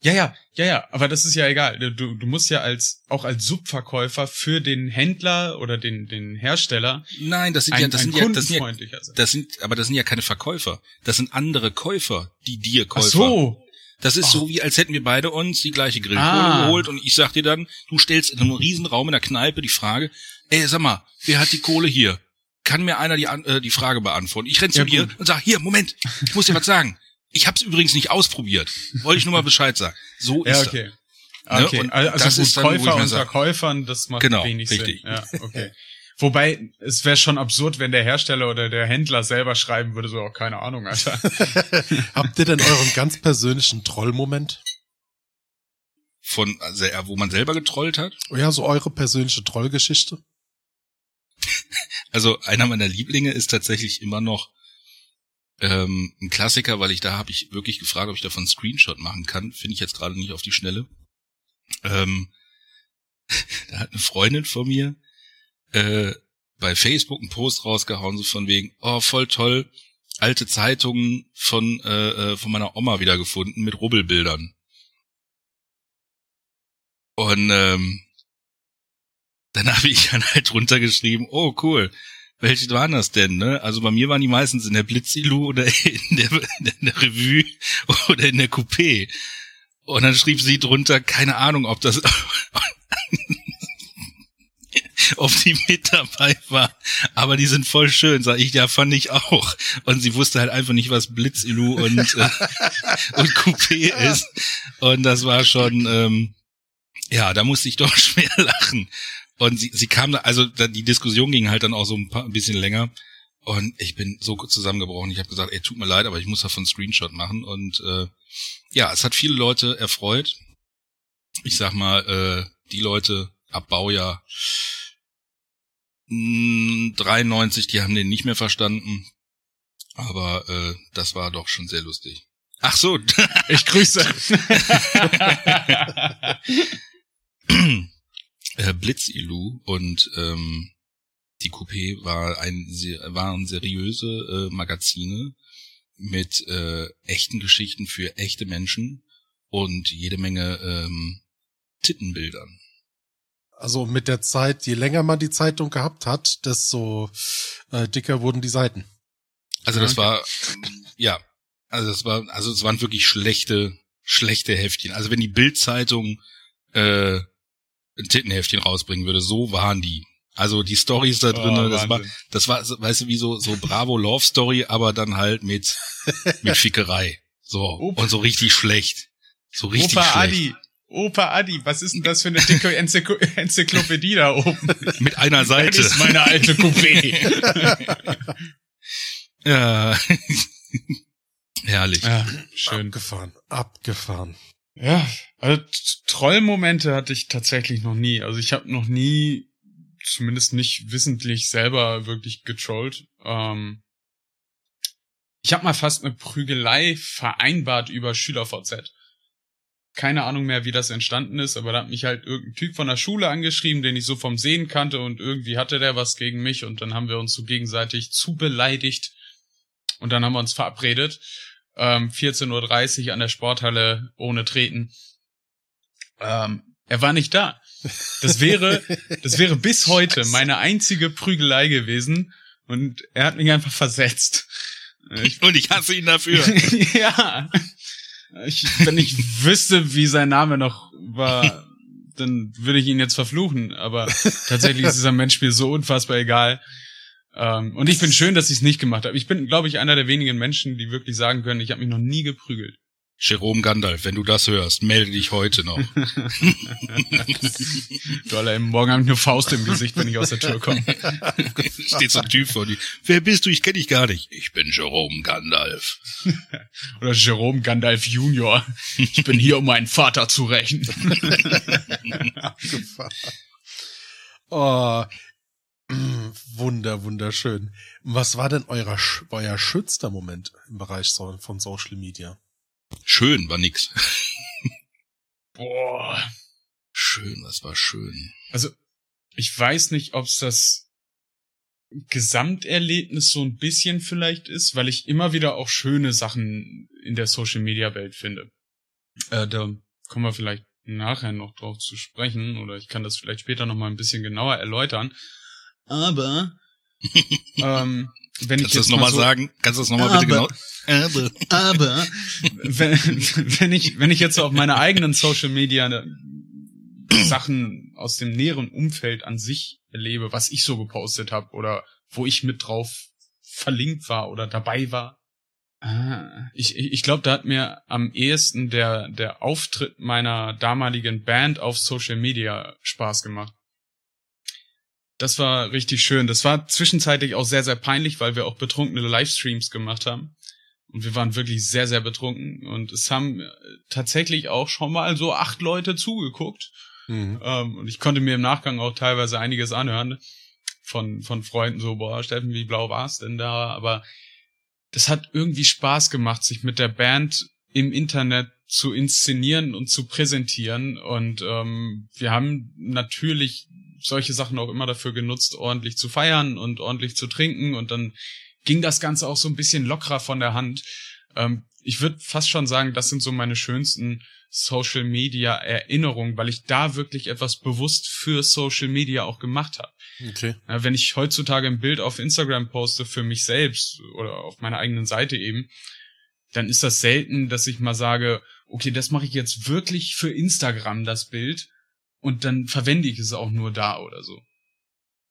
Ja, ja, ja, ja, aber das ist ja egal. Du, du musst ja als, auch als Subverkäufer für den Händler oder den, den Hersteller Nein, das sind ein, ja, das sind ja, das sind ja, das sind, aber das sind ja keine Verkäufer. Das sind andere Käufer, die dir Ach Käufer. so. Das ist Ach. so, wie als hätten wir beide uns die gleiche Grillkohle Ah. geholt und ich sag dir dann, du stellst in einem Riesenraum in der Kneipe die Frage, ey, sag mal, wer hat die Kohle hier? Kann mir einer die, äh, die Frage beantworten? Ich renn zu Ja, dir gut. und sag, hier, Moment, ich muss dir was sagen. Ich hab's übrigens nicht ausprobiert. Wollte ich nur mal Bescheid sagen. So Ja, ist das. okay. Ne, Okay, und also das gut, ist dann, Käufer mir unter sag- Käufern, das macht Genau, wenig richtig. Sinn. Ja, okay. Wobei, es wäre schon absurd, wenn der Hersteller oder der Händler selber schreiben würde, so, oh, keine Ahnung, Alter. Habt ihr denn euren ganz persönlichen Trollmoment? Von, also, wo man selber getrollt hat. Ja, so eure persönliche Trollgeschichte? Also einer meiner Lieblinge ist tatsächlich immer noch ähm, ein Klassiker, weil ich da habe ich wirklich gefragt, ob ich davon einen Screenshot machen kann. Finde ich jetzt gerade nicht auf die Schnelle. Ähm, da hat eine Freundin von mir äh, bei Facebook einen Post rausgehauen, so von wegen, oh, voll toll, alte Zeitungen von, äh, äh, von meiner Oma wiedergefunden mit Rubbelbildern. Und ähm, dann habe ich dann halt drunter geschrieben, oh cool, welche waren das denn, ne? Also bei mir waren die meistens in der Blitzilu oder in der, in der Revue oder in der Coupé. Und dann schrieb sie drunter, keine Ahnung, ob das, ob die mit dabei war. Aber die sind voll schön, sag ich, ja, fand ich auch. Und sie wusste halt einfach nicht, was Blitzilu und, äh, und Coupé ist. Und das war schon, ähm, Ja, da musste ich doch schwer lachen. Und sie, sie kam da, also da, die Diskussion ging halt dann auch so ein, paar, ein bisschen länger. Und ich bin so zusammengebrochen. Ich habe gesagt, ey, tut mir leid, aber ich muss davon einen Screenshot machen. Und äh, ja, es hat viele Leute erfreut. Ich sag mal, äh, die Leute ab Baujahr 93, die haben den nicht mehr verstanden. Aber äh, das war doch schon sehr lustig. Ach so. Ich grüße. äh, Blitzilu und ähm, die Coupé war ein, waren seriöse äh, Magazine mit äh, echten Geschichten für echte Menschen und jede Menge ähm, Tittenbildern. Also mit der Zeit, je länger man die Zeitung gehabt hat, desto äh, dicker wurden die Seiten. Also das war, ja, also es war, also es waren wirklich schlechte, schlechte Heftchen. Also wenn die Bildzeitung äh, ein Tittenheftchen rausbringen würde, so waren die. Also die Stories da drin, oh, das war, das war, weißt du, wie so, so Bravo Love Story, aber dann halt mit, mit Fickerei. So. Opa. Und so richtig schlecht. So richtig Opa schlecht. Adi. Opa Adi, was ist denn das für eine dicke Enzyklo Enzyklopädie da oben? Mit einer Seite. Das ist meine alte Coupé. ja. Herrlich. Ja, schön. Abgefahren, abgefahren. Ja, also Trollmomente hatte ich tatsächlich noch nie. Also ich habe noch nie, zumindest nicht wissentlich selber wirklich getrollt. Ähm, ich habe mal fast eine Prügelei vereinbart über SchülerVZ. Keine Ahnung mehr, wie das entstanden ist, aber da hat mich halt irgendein Typ von der Schule angeschrieben, den ich so vom Sehen kannte und irgendwie hatte der was gegen mich und dann haben wir uns so gegenseitig zu beleidigt und dann haben wir uns verabredet ähm, 14.30 Uhr an der Sporthalle ohne Treten. Ähm, er war nicht da. Das wäre, das wäre bis heute meine einzige Prügelei gewesen und er hat mich einfach versetzt. Ich, und ich hasse ihn dafür. ja. Ich, wenn ich wüsste, wie sein Name noch war, dann würde ich ihn jetzt verfluchen. Aber tatsächlich ist dieser Mensch mir so unfassbar egal. Ähm, und ich bin schön, dass ich es nicht gemacht habe. Ich bin, glaube ich, einer der wenigen Menschen, die wirklich sagen können, ich habe mich noch nie geprügelt. Jerome Gandalf, wenn du das hörst, melde dich heute noch. Doller, morgen habe ich nur Faust im Gesicht, wenn ich aus der Tür komme. Steht so ein Typ vor dir. Wer bist du? Ich kenne dich gar nicht. Ich bin Jerome Gandalf. Oder Jerome Gandalf Junior. Ich bin hier, um meinen Vater zu rächen. oh, Wunder, wunderschön. Was war denn euer, euer schönster Moment im Bereich von Social Media? Schön war nix. Boah. Schön, das war schön. Also, ich weiß nicht, ob es das Gesamterlebnis so ein bisschen vielleicht ist, weil ich immer wieder auch schöne Sachen in der Social Media Welt finde. Äh, da kommen wir vielleicht nachher noch drauf zu sprechen oder ich kann das vielleicht später noch mal ein bisschen genauer erläutern. Aber ähm, wenn Kannst ich das nochmal so, sagen? Kannst du das nochmal bitte genau? Aber, aber wenn, wenn ich wenn ich jetzt so auf meine eigenen Social Media ne, Sachen aus dem näheren Umfeld an sich erlebe, was ich so gepostet habe oder wo ich mit drauf verlinkt war oder dabei war. Ah, ich ich glaube, da hat mir am ehesten der der Auftritt meiner damaligen Band auf Social Media Spaß gemacht. Das war richtig schön. Das war zwischenzeitlich auch sehr, sehr peinlich, weil wir auch betrunkene Livestreams gemacht haben. Und wir waren wirklich sehr, sehr betrunken. Und es haben äh, tatsächlich auch schon mal so acht Leute zugeguckt. Mhm. Ähm, und ich konnte mir im Nachgang auch teilweise einiges anhören von, von Freunden so, boah, Steffen, wie blau war's denn da? Aber das hat irgendwie Spaß gemacht, sich mit der Band im Internet zu inszenieren und zu präsentieren. Und ähm, wir haben natürlich solche Sachen auch immer dafür genutzt, ordentlich zu feiern und ordentlich zu trinken. Und dann ging das Ganze auch so ein bisschen lockerer von der Hand. Ähm, ich würde fast schon sagen, das sind so meine schönsten Social Media Erinnerungen, weil ich da wirklich etwas bewusst für Social Media auch gemacht habe. Okay. Ja, wenn ich heutzutage ein Bild auf Instagram poste für mich selbst oder auf meiner eigenen Seite eben, dann ist das selten, dass ich mal sage, okay, das mache ich jetzt wirklich für Instagram, das Bild, und dann verwende ich es auch nur da oder so.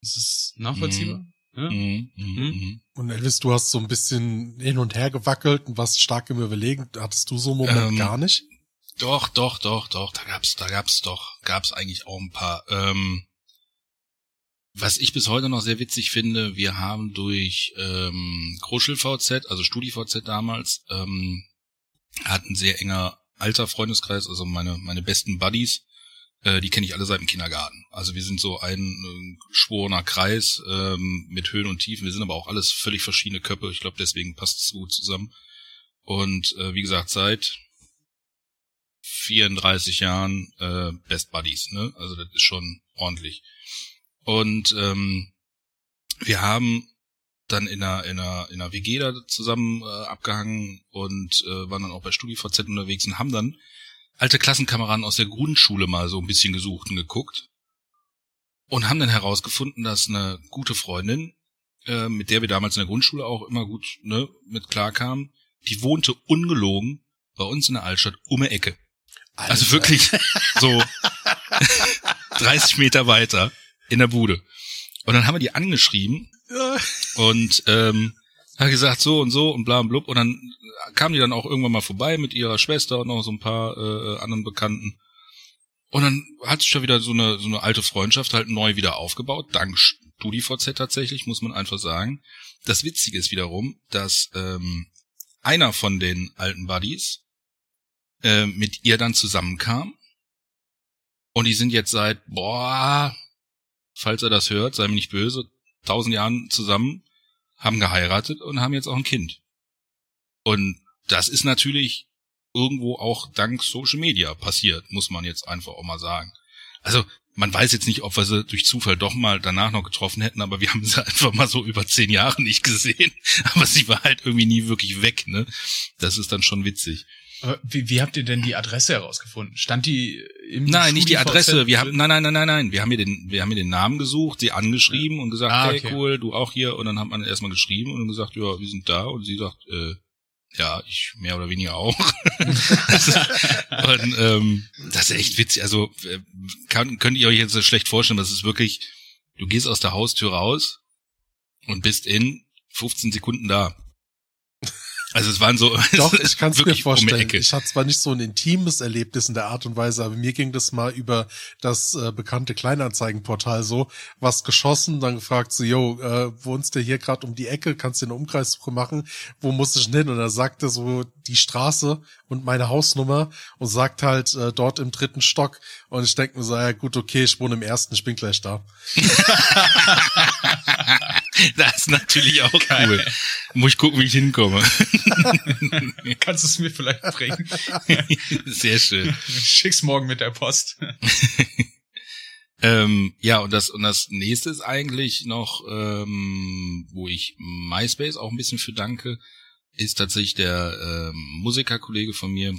Ist es nachvollziehbar? Mhm. Ja? Mhm, mhm, mhm. Und Elvis, du hast so ein bisschen hin und her gewackelt und warst stark im Überlegen. Hattest du so einen Moment ähm, gar nicht? Doch, doch, doch, doch. Da gab's, da gab's doch, gab's eigentlich auch ein paar. Ähm, was ich bis heute noch sehr witzig finde, wir haben durch ähm, Kruschel VZ, also StudiVZ damals, ähm, hatten sehr enger alter Freundeskreis, also meine meine besten Buddies, äh, die kenne ich alle seit dem Kindergarten. Also wir sind so ein äh, geschworener Kreis ähm, mit Höhen und Tiefen. Wir sind aber auch alles völlig verschiedene Köpfe. Ich glaube, deswegen passt es gut zusammen. Und äh, wie gesagt, seit 34 Jahren äh, Best Buddies, ne? Also das ist schon ordentlich. Und ähm, wir haben dann in einer, in einer, in einer WG da zusammen äh, abgehangen und äh, waren dann auch bei StudiVZ unterwegs und haben dann alte Klassenkameraden aus der Grundschule mal so ein bisschen gesucht und geguckt und haben dann herausgefunden, dass eine gute Freundin, äh, mit der wir damals in der Grundschule auch immer gut ne, mit klarkamen, die wohnte ungelogen bei uns in der Altstadt um die Ecke. Alter. Also wirklich so 30 Meter weiter in der Bude. Und dann haben wir die angeschrieben und ähm, hat gesagt so und so und bla und blub. Und dann kam die dann auch irgendwann mal vorbei mit ihrer Schwester und noch so ein paar äh, anderen Bekannten. Und dann hat sich schon wieder so eine, so eine alte Freundschaft halt neu wieder aufgebaut, dank StudiVZ tatsächlich, muss man einfach sagen. Das Witzige ist wiederum, dass ähm, einer von den alten Buddies äh, mit ihr dann zusammenkam. Und die sind jetzt seit, boah, falls er das hört, sei mir nicht böse, tausend Jahren zusammen, haben geheiratet und haben jetzt auch ein Kind. Und das ist natürlich irgendwo auch dank Social Media passiert, muss man jetzt einfach auch mal sagen. Also man weiß jetzt nicht, ob wir sie durch Zufall doch mal danach noch getroffen hätten, aber wir haben sie einfach mal so über zehn Jahre nicht gesehen. Aber sie war halt irgendwie nie wirklich weg, ne? Das ist dann schon witzig. Aber wie, wie habt ihr denn die Adresse herausgefunden? Stand die im Nein, nicht die Adresse. Wir haben, nein, nein, nein, nein, nein. Wir haben mir den, wir haben mir den Namen gesucht, sie angeschrieben und gesagt, Ah, hey, okay. cool, du auch hier. Und dann hat man erstmal geschrieben und gesagt, ja, wir sind da. Und sie sagt, äh, ja, ich mehr oder weniger auch. und ähm, das ist echt witzig. Also äh, kann, könnt ihr euch jetzt schlecht vorstellen, das ist wirklich, du gehst aus der Haustür raus und bist in 15 Sekunden da. Also es waren so Doch, ich kann es mir um vorstellen. Ecke. ich hatte zwar nicht so ein intimes Erlebnis in der Art und Weise, aber mir ging das mal über das äh, bekannte Kleinanzeigenportal so, was geschossen, dann gefragt so, yo, äh, wohnst du hier gerade um die Ecke, kannst du eine Umkreissuche machen, wo muss ich denn hin? Und er sagte so die Straße und meine Hausnummer und sagt halt äh, dort im dritten Stock. Und ich denke mir so, ja gut, okay, ich wohne im ersten, ich bin gleich da. Das ist natürlich auch cool. Muss ich gucken, wie ich hinkomme. Kannst du es mir vielleicht bringen? Sehr schön. Schick's morgen mit der Post. Ähm, ja, und das, und das nächste ist eigentlich noch, ähm, wo ich MySpace auch ein bisschen für danke, ist tatsächlich der ähm, Musikerkollege von mir,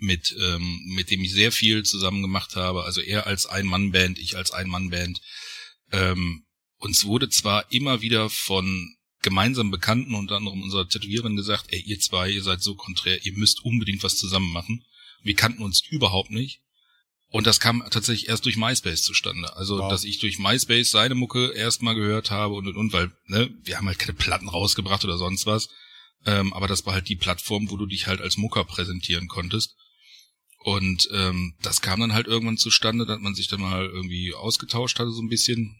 mit, ähm, mit dem ich sehr viel zusammen gemacht habe. Also er als Ein-Mann-Band, ich als Ein-Mann-Band. Ähm, uns wurde zwar immer wieder von gemeinsamen Bekannten, unter anderem unserer Tätowiererin, gesagt, ey, ihr zwei, ihr seid so konträr, ihr müsst unbedingt was zusammen machen. Wir kannten uns überhaupt nicht. Und das kam tatsächlich erst durch MySpace zustande. Also, Wow. dass ich durch MySpace seine Mucke erstmal gehört habe und und und, weil, ne, wir haben halt keine Platten rausgebracht oder sonst was. Ähm, aber das war halt die Plattform, wo du dich halt als Mucker präsentieren konntest. Und ähm, das kam dann halt irgendwann zustande, dass man sich dann mal irgendwie ausgetauscht hatte, so ein bisschen,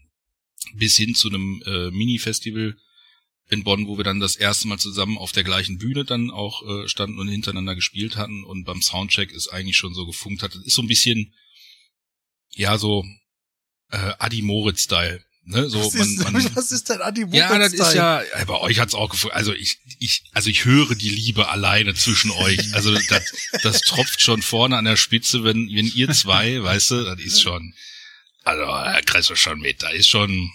bis hin zu einem äh, Mini-Festival in Bonn, wo wir dann das erste Mal zusammen auf der gleichen Bühne dann auch äh, standen und hintereinander gespielt hatten und beim Soundcheck ist eigentlich schon so gefunkt hat. Das ist so ein bisschen, ja, so äh, Adi Moritz-Style. Ne? So, was, man, ist, man, was ist denn Adi ja, das ist ja, ja, bei euch hat's auch gefunden. Also ich, ich, also ich höre die Liebe alleine zwischen euch. Also das, das tropft schon vorne an der Spitze, wenn, wenn ihr zwei, weißt du, das ist schon, also da kriegst du schon mit, da ist schon,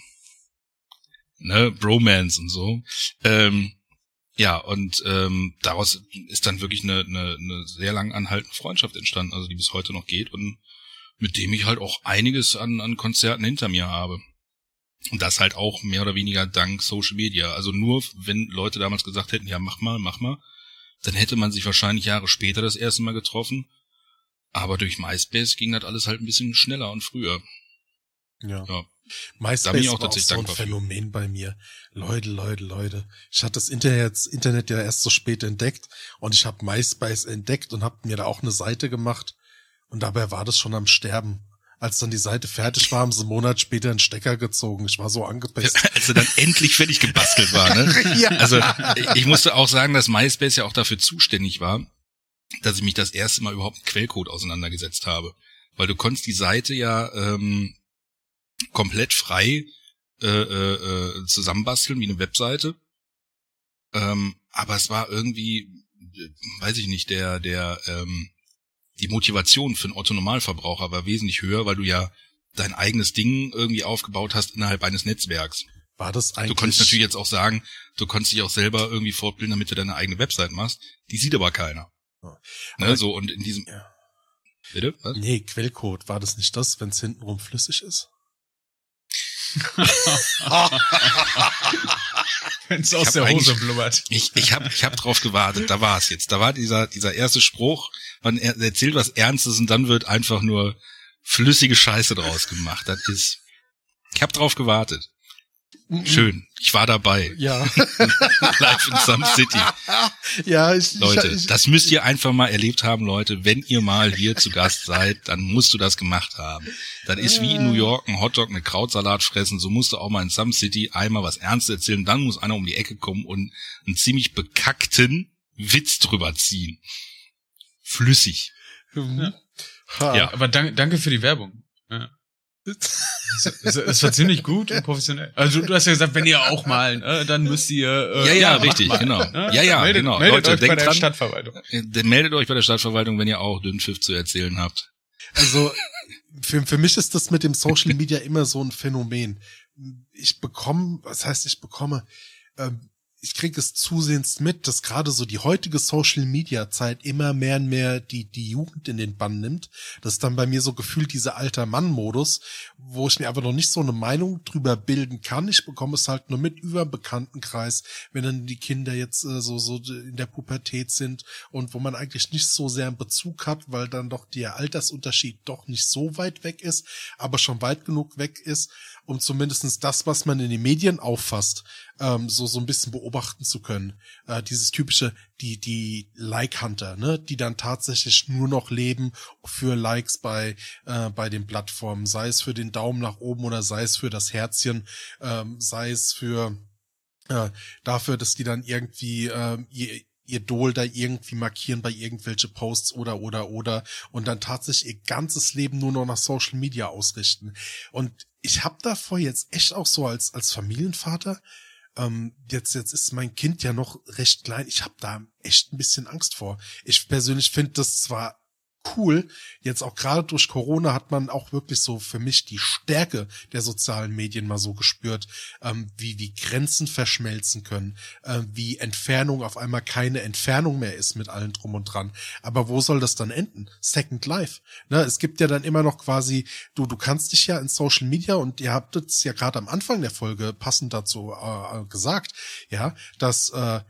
ne, Bromance und so. Ähm, ja, und ähm, daraus ist dann wirklich eine, eine, eine sehr lang anhaltende Freundschaft entstanden, also die bis heute noch geht und mit dem ich halt auch einiges an, an Konzerten hinter mir habe. Und das halt auch mehr oder weniger dank Social Media. Also nur, wenn Leute damals gesagt hätten, ja, mach mal, mach mal, dann hätte man sich wahrscheinlich Jahre später das erste Mal getroffen. Aber durch MySpace ging das alles halt ein bisschen schneller und früher. Ja. Ja. MySpace bin ich auch war auch so ein dankbar für. Phänomen bei mir. Leute, Leute, Leute. Ich hatte das Internet, Internet ja erst so spät entdeckt und ich habe MySpace entdeckt und habe mir da auch eine Seite gemacht und dabei war das schon am Sterben. Als dann die Seite fertig war, haben sie einen Monat später einen Stecker gezogen. Ich war so angepisst. Als er dann endlich fertig gebastelt war, ne? Ja. Also ich musste auch sagen, dass MySpace ja auch dafür zuständig war, dass ich mich das erste Mal überhaupt mit Quellcode auseinandergesetzt habe. Weil du konntest die Seite ja ähm, komplett frei äh, äh, äh, zusammenbasteln wie eine Webseite. Ähm, aber es war irgendwie, äh, weiß ich nicht, der, der, ähm, die Motivation für einen Otto-Normalverbraucher war wesentlich höher, weil du ja dein eigenes Ding irgendwie aufgebaut hast innerhalb eines Netzwerks. War das eigentlich? Du konntest natürlich jetzt auch sagen, du konntest dich auch selber irgendwie fortbilden, damit du deine eigene Website machst. Die sieht aber keiner. Ja. Ne, so und in diesem. Ja. Bitte? Was? Nee, Quellcode. War das nicht das, wenn es hintenrum flüssig ist? Wenn es aus der Hose blubbert. Ich, ich habe ich hab drauf gewartet, da war es jetzt. Da war dieser, dieser erste Spruch, man er erzählt was Ernstes und dann wird einfach nur flüssige Scheiße draus gemacht. Das ist. Ich habe drauf gewartet. Schön. Ich war dabei. Ja. Live in Some City. ja, ich, Leute, ich, ich, das müsst ihr einfach mal erlebt haben, Leute. Wenn ihr mal hier zu Gast seid, dann musst du das gemacht haben. Das ist wie in New York ein Hotdog mit Krautsalat fressen. So musst du auch mal in Some City einmal was Ernstes erzählen. Dann muss einer um die Ecke kommen und einen ziemlich bekackten Witz drüber ziehen. Flüssig. Ha. Ja. Aber danke, danke für die Werbung. Ja. Es, es, war ziemlich gut und professionell. Also du hast ja gesagt, wenn ihr auch malen, äh, dann müsst ihr. Äh, Ja, ja, macht richtig, mal, genau. Ja, ja, meldet, genau. Meldet Leute, euch bei denkt der dran. Stadtverwaltung. Äh, meldet euch bei der Stadtverwaltung, wenn ihr auch Dünnpfiff zu erzählen habt. Also für, für mich ist das mit dem Social Media immer so ein Phänomen. Ich bekomme, was heißt ich bekomme, ähm, ich kriege es zusehends mit, dass gerade so die heutige Social Media Zeit immer mehr und mehr die, die Jugend in den Bann nimmt. Das ist dann bei mir so gefühlt dieser alter Mann-Modus, wo ich mir aber noch nicht so eine Meinung drüber bilden kann. Ich bekomme es halt nur mit über Bekanntenkreis, wenn dann die Kinder jetzt äh, so, so in der Pubertät sind und wo man eigentlich nicht so sehr einen Bezug hat, weil dann doch der Altersunterschied doch nicht so weit weg ist, aber schon weit genug weg ist, um zumindestens das, was man in den Medien auffasst, ähm, so, so ein bisschen beobachten zu können. Äh, dieses typische, die, die Like-Hunter, ne, die dann tatsächlich nur noch leben für Likes bei, äh, bei den Plattformen, sei es für den Daumen nach oben oder sei es für das Herzchen, ähm, sei es für, äh, dafür, dass die dann irgendwie, ähm, ihr, ihr Idol da irgendwie markieren bei irgendwelche Posts oder oder oder und dann tatsächlich ihr ganzes Leben nur noch nach Social Media ausrichten. Und ich habe davor jetzt echt auch so als als Familienvater ähm, jetzt jetzt ist mein Kind ja noch recht klein. Ich habe da echt ein bisschen Angst vor. Ich persönlich finde das zwar cool. Jetzt auch gerade durch Corona hat man auch wirklich so für mich die Stärke der sozialen Medien mal so gespürt, ähm, wie wie Grenzen verschmelzen können, äh, wie Entfernung auf einmal keine Entfernung mehr ist mit allen drum und dran. Aber wo soll das dann enden? Second Life. Ne, es gibt ja dann immer noch quasi, du du kannst dich ja in Social Media und ihr habt es ja gerade am Anfang der Folge passend dazu äh, gesagt, ja, dass äh,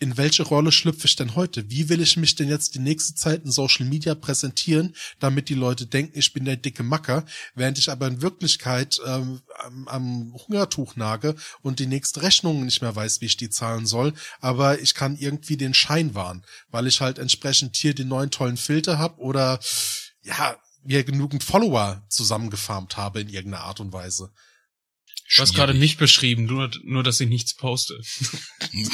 in welche Rolle schlüpfe ich denn heute? Wie will ich mich denn jetzt die nächste Zeit in Social Media präsentieren, damit die Leute denken, ich bin der dicke Macker, während ich aber in Wirklichkeit ähm, am, am Hungertuch nage und die nächste Rechnung nicht mehr weiß, wie ich die zahlen soll, aber ich kann irgendwie den Schein wahren, weil ich halt entsprechend hier den neuen tollen Filter habe oder ja, mir genügend Follower zusammengefarmt habe in irgendeiner Art und Weise. Du hast gerade mich beschrieben, nur, nur dass ich nichts poste.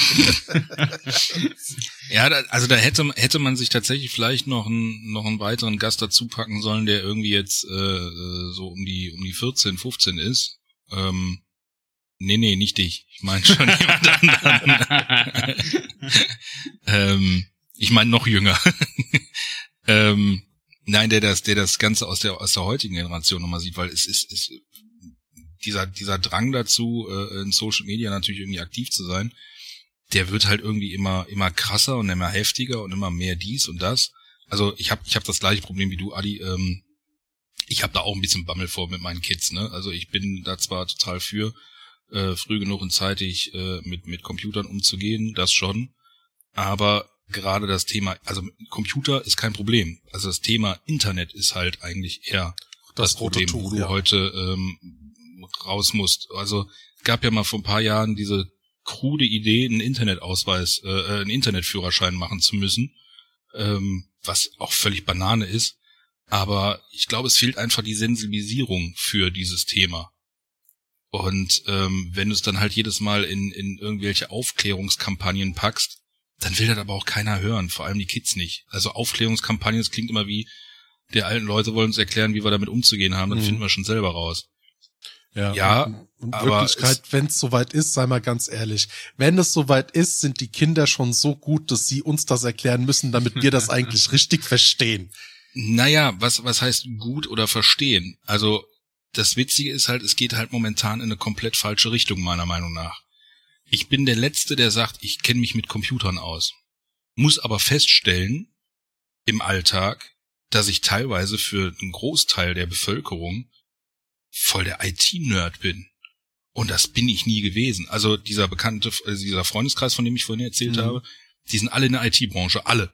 Ja, also da hätte, hätte man sich tatsächlich vielleicht noch einen, noch einen weiteren Gast dazu packen sollen, der irgendwie jetzt äh, äh, so um die um die 14, 15 ist. Ähm, nee, nee, nicht dich. Ich meine schon jemand anderen. ähm, ich meine noch jünger. ähm, nein, der das, der das Ganze aus der aus der heutigen Generation nochmal sieht, weil es ist, ist dieser dieser Drang dazu, äh, in Social Media natürlich irgendwie aktiv zu sein, der wird halt irgendwie immer immer krasser und immer heftiger und immer mehr dies und das. Also ich habe ich hab das gleiche Problem wie du, Adi. Ähm, ich habe da auch ein bisschen Bammel vor mit meinen Kids. Ne? Also ich bin da zwar total für, äh, früh genug und zeitig äh, mit mit Computern umzugehen, das schon. Aber gerade das Thema, also Computer ist kein Problem. Also das Thema Internet ist halt eigentlich eher das, rote Problem, wo du ja. heute, ähm, raus musst. Also gab ja mal vor ein paar Jahren diese krude Idee, einen Internetausweis, äh, äh, einen Internetführerschein machen zu müssen, ähm, was auch völlig Banane ist. Aber ich glaube, es fehlt einfach die Sensibilisierung für dieses Thema. Und ähm, wenn du es dann halt jedes Mal in, in irgendwelche Aufklärungskampagnen packst, dann will das aber auch keiner hören, vor allem die Kids nicht. Also Aufklärungskampagnen, das klingt immer wie, die alten Leute wollen uns erklären, wie wir damit umzugehen haben, das mhm. finden wir schon selber raus. Ja, ja und, und aber Wirklichkeit, wenn es soweit ist, sei mal ganz ehrlich, wenn es soweit ist, sind die Kinder schon so gut, dass sie uns das erklären müssen, damit wir das eigentlich richtig verstehen. Naja, was, was heißt gut oder verstehen? Also das Witzige ist halt, es geht halt momentan in eine komplett falsche Richtung, meiner Meinung nach. Ich bin der Letzte, der sagt, ich kenne mich mit Computern aus. Muss aber feststellen, im Alltag, dass ich teilweise für einen Großteil der Bevölkerung voll der IT-Nerd bin. Und das bin ich nie gewesen. Also dieser bekannte, also dieser Freundeskreis, von dem ich vorhin erzählt mhm. habe, die sind alle in der IT-Branche, alle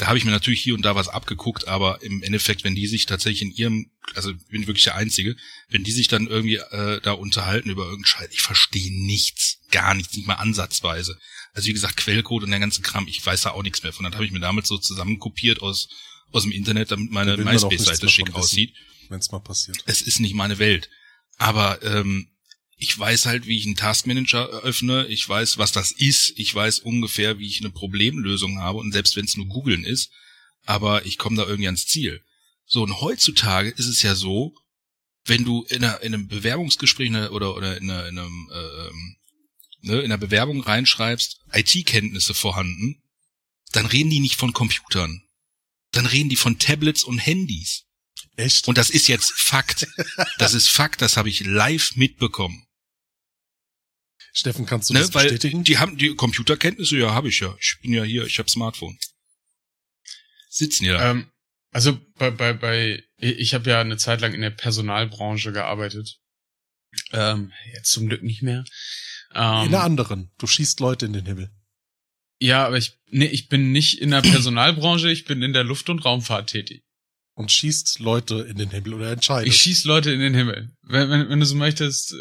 da habe ich mir natürlich hier und da was abgeguckt, aber im Endeffekt, wenn die sich tatsächlich in ihrem, also ich bin wirklich der Einzige, wenn die sich dann irgendwie äh, da unterhalten über irgendeinen Scheiß, ich verstehe nichts, gar nichts, nicht mal ansatzweise. Also wie gesagt, Quellcode und der ganze Kram, ich weiß da auch nichts mehr von. Das habe ich mir damals so zusammenkopiert aus aus dem Internet, damit meine MySpace-Seite schick aussieht. Wenn es mal passiert. Es ist nicht meine Welt. Aber ähm, ich weiß halt, wie ich einen Taskmanager öffne, ich weiß, was das ist, ich weiß ungefähr, wie ich eine Problemlösung habe und selbst wenn es nur googeln ist, aber ich komme da irgendwie ans Ziel. So, und heutzutage ist es ja so, wenn du in, einer, in einem Bewerbungsgespräch oder, oder in, einer, in, einem, äh, ne, in einer Bewerbung reinschreibst, IT-Kenntnisse vorhanden, dann reden die nicht von Computern. Dann reden die von Tablets und Handys. Echt? Und das ist jetzt Fakt. Das ist Fakt, das habe ich live mitbekommen. Steffen, kannst du ne, das bestätigen? Die haben die Computerkenntnisse, ja, habe ich ja. Ich bin ja hier, ich habe Smartphone. Sitzen ja. Ähm, also bei, bei, bei ich habe ja eine Zeit lang in der Personalbranche gearbeitet. Ähm, jetzt zum Glück nicht mehr. Ähm, in der anderen. Du schießt Leute in den Himmel. Ja, aber ich, nee, ich bin nicht in der Personalbranche, ich bin in der Luft- und Raumfahrt tätig. Und schießt Leute in den Himmel oder entscheidest? Ich schieß Leute in den Himmel. Wenn, wenn, wenn du so möchtest,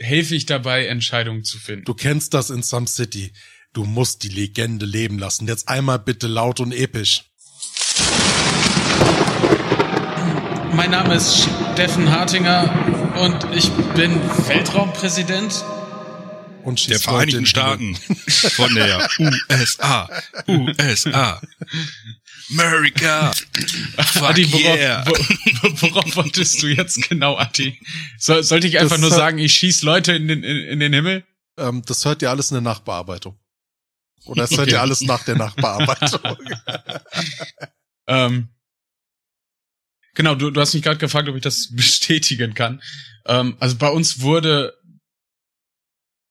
helfe ich dabei, Entscheidungen zu finden. Du kennst das in Some City. Du musst die Legende leben lassen. Jetzt einmal bitte laut und episch. Mein Name ist Steffen Hartinger und ich bin Weltraumpräsident. Und der Vereinigten Staaten von der USA. USA. America. Fuck Adi, worauf, yeah. worauf wolltest du jetzt genau, Adi? So, sollte ich einfach das nur sagen, ich schieß Leute in den, in, in den Himmel? Ähm, das hört ihr alles in der Nachbearbeitung. Oder es hört okay. ihr alles nach der Nachbearbeitung. ähm, genau, du, du hast mich gerade gefragt, ob ich das bestätigen kann. Ähm, also bei uns wurde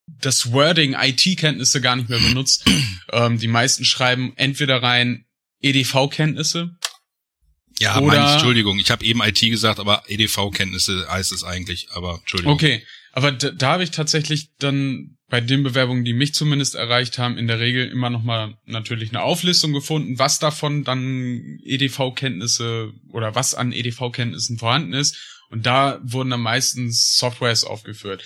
das Wording IT-Kenntnisse gar nicht mehr benutzt. ähm, die meisten schreiben entweder rein EDV-Kenntnisse. Ja, oder, mein, Entschuldigung, ich habe eben IT gesagt, aber EDV-Kenntnisse heißt es eigentlich, aber Entschuldigung. Okay, aber da, da habe ich tatsächlich dann bei den Bewerbungen, die mich zumindest erreicht haben, in der Regel immer nochmal natürlich eine Auflistung gefunden, was davon dann EDV-Kenntnisse oder was an EDV-Kenntnissen vorhanden ist. Und da wurden dann meistens Softwares aufgeführt.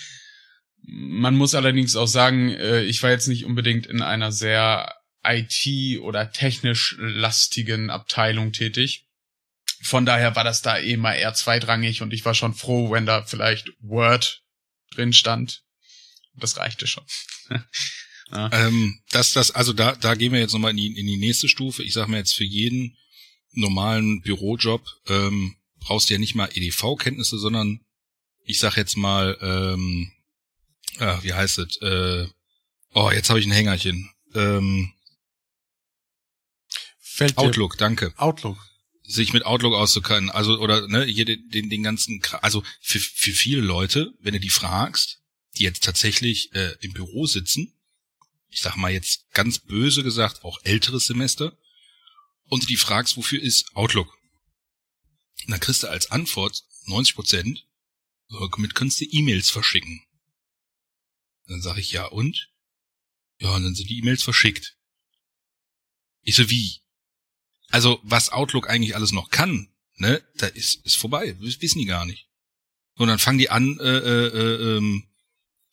Man muss allerdings auch sagen, äh, ich war jetzt nicht unbedingt in einer sehr IT- oder technisch lastigen Abteilung tätig. Von daher war das da eh mal eher zweitrangig und ich war schon froh, wenn da vielleicht Word drin stand. Das reichte schon. ähm, das, das, also da, da gehen wir jetzt nochmal in die, in die nächste Stufe. Ich sag mir jetzt für jeden normalen Bürojob ähm, brauchst du ja nicht mal EDV-Kenntnisse, sondern ich sag jetzt mal, ähm, ah, wie heißt es? Äh, oh, jetzt habe ich ein Hängerchen. Ähm, Fällt Outlook, danke. Outlook. Sich mit Outlook auszukennen, also oder ne, hier den, den, den ganzen, also für, für viele Leute, wenn du die fragst, die jetzt tatsächlich äh, im Büro sitzen, ich sag mal jetzt ganz böse gesagt, auch älteres Semester, und du die fragst, wofür ist Outlook? Und dann kriegst du als Antwort 90 Prozent, damit kannst du E-Mails verschicken. Dann sage ich ja und? Ja, und dann sind die E-Mails verschickt. Ich so, wie? Also, was Outlook eigentlich alles noch kann, ne, da ist, ist vorbei. Wissen die gar nicht. Und dann fangen die an, äh, äh, äh, ähm,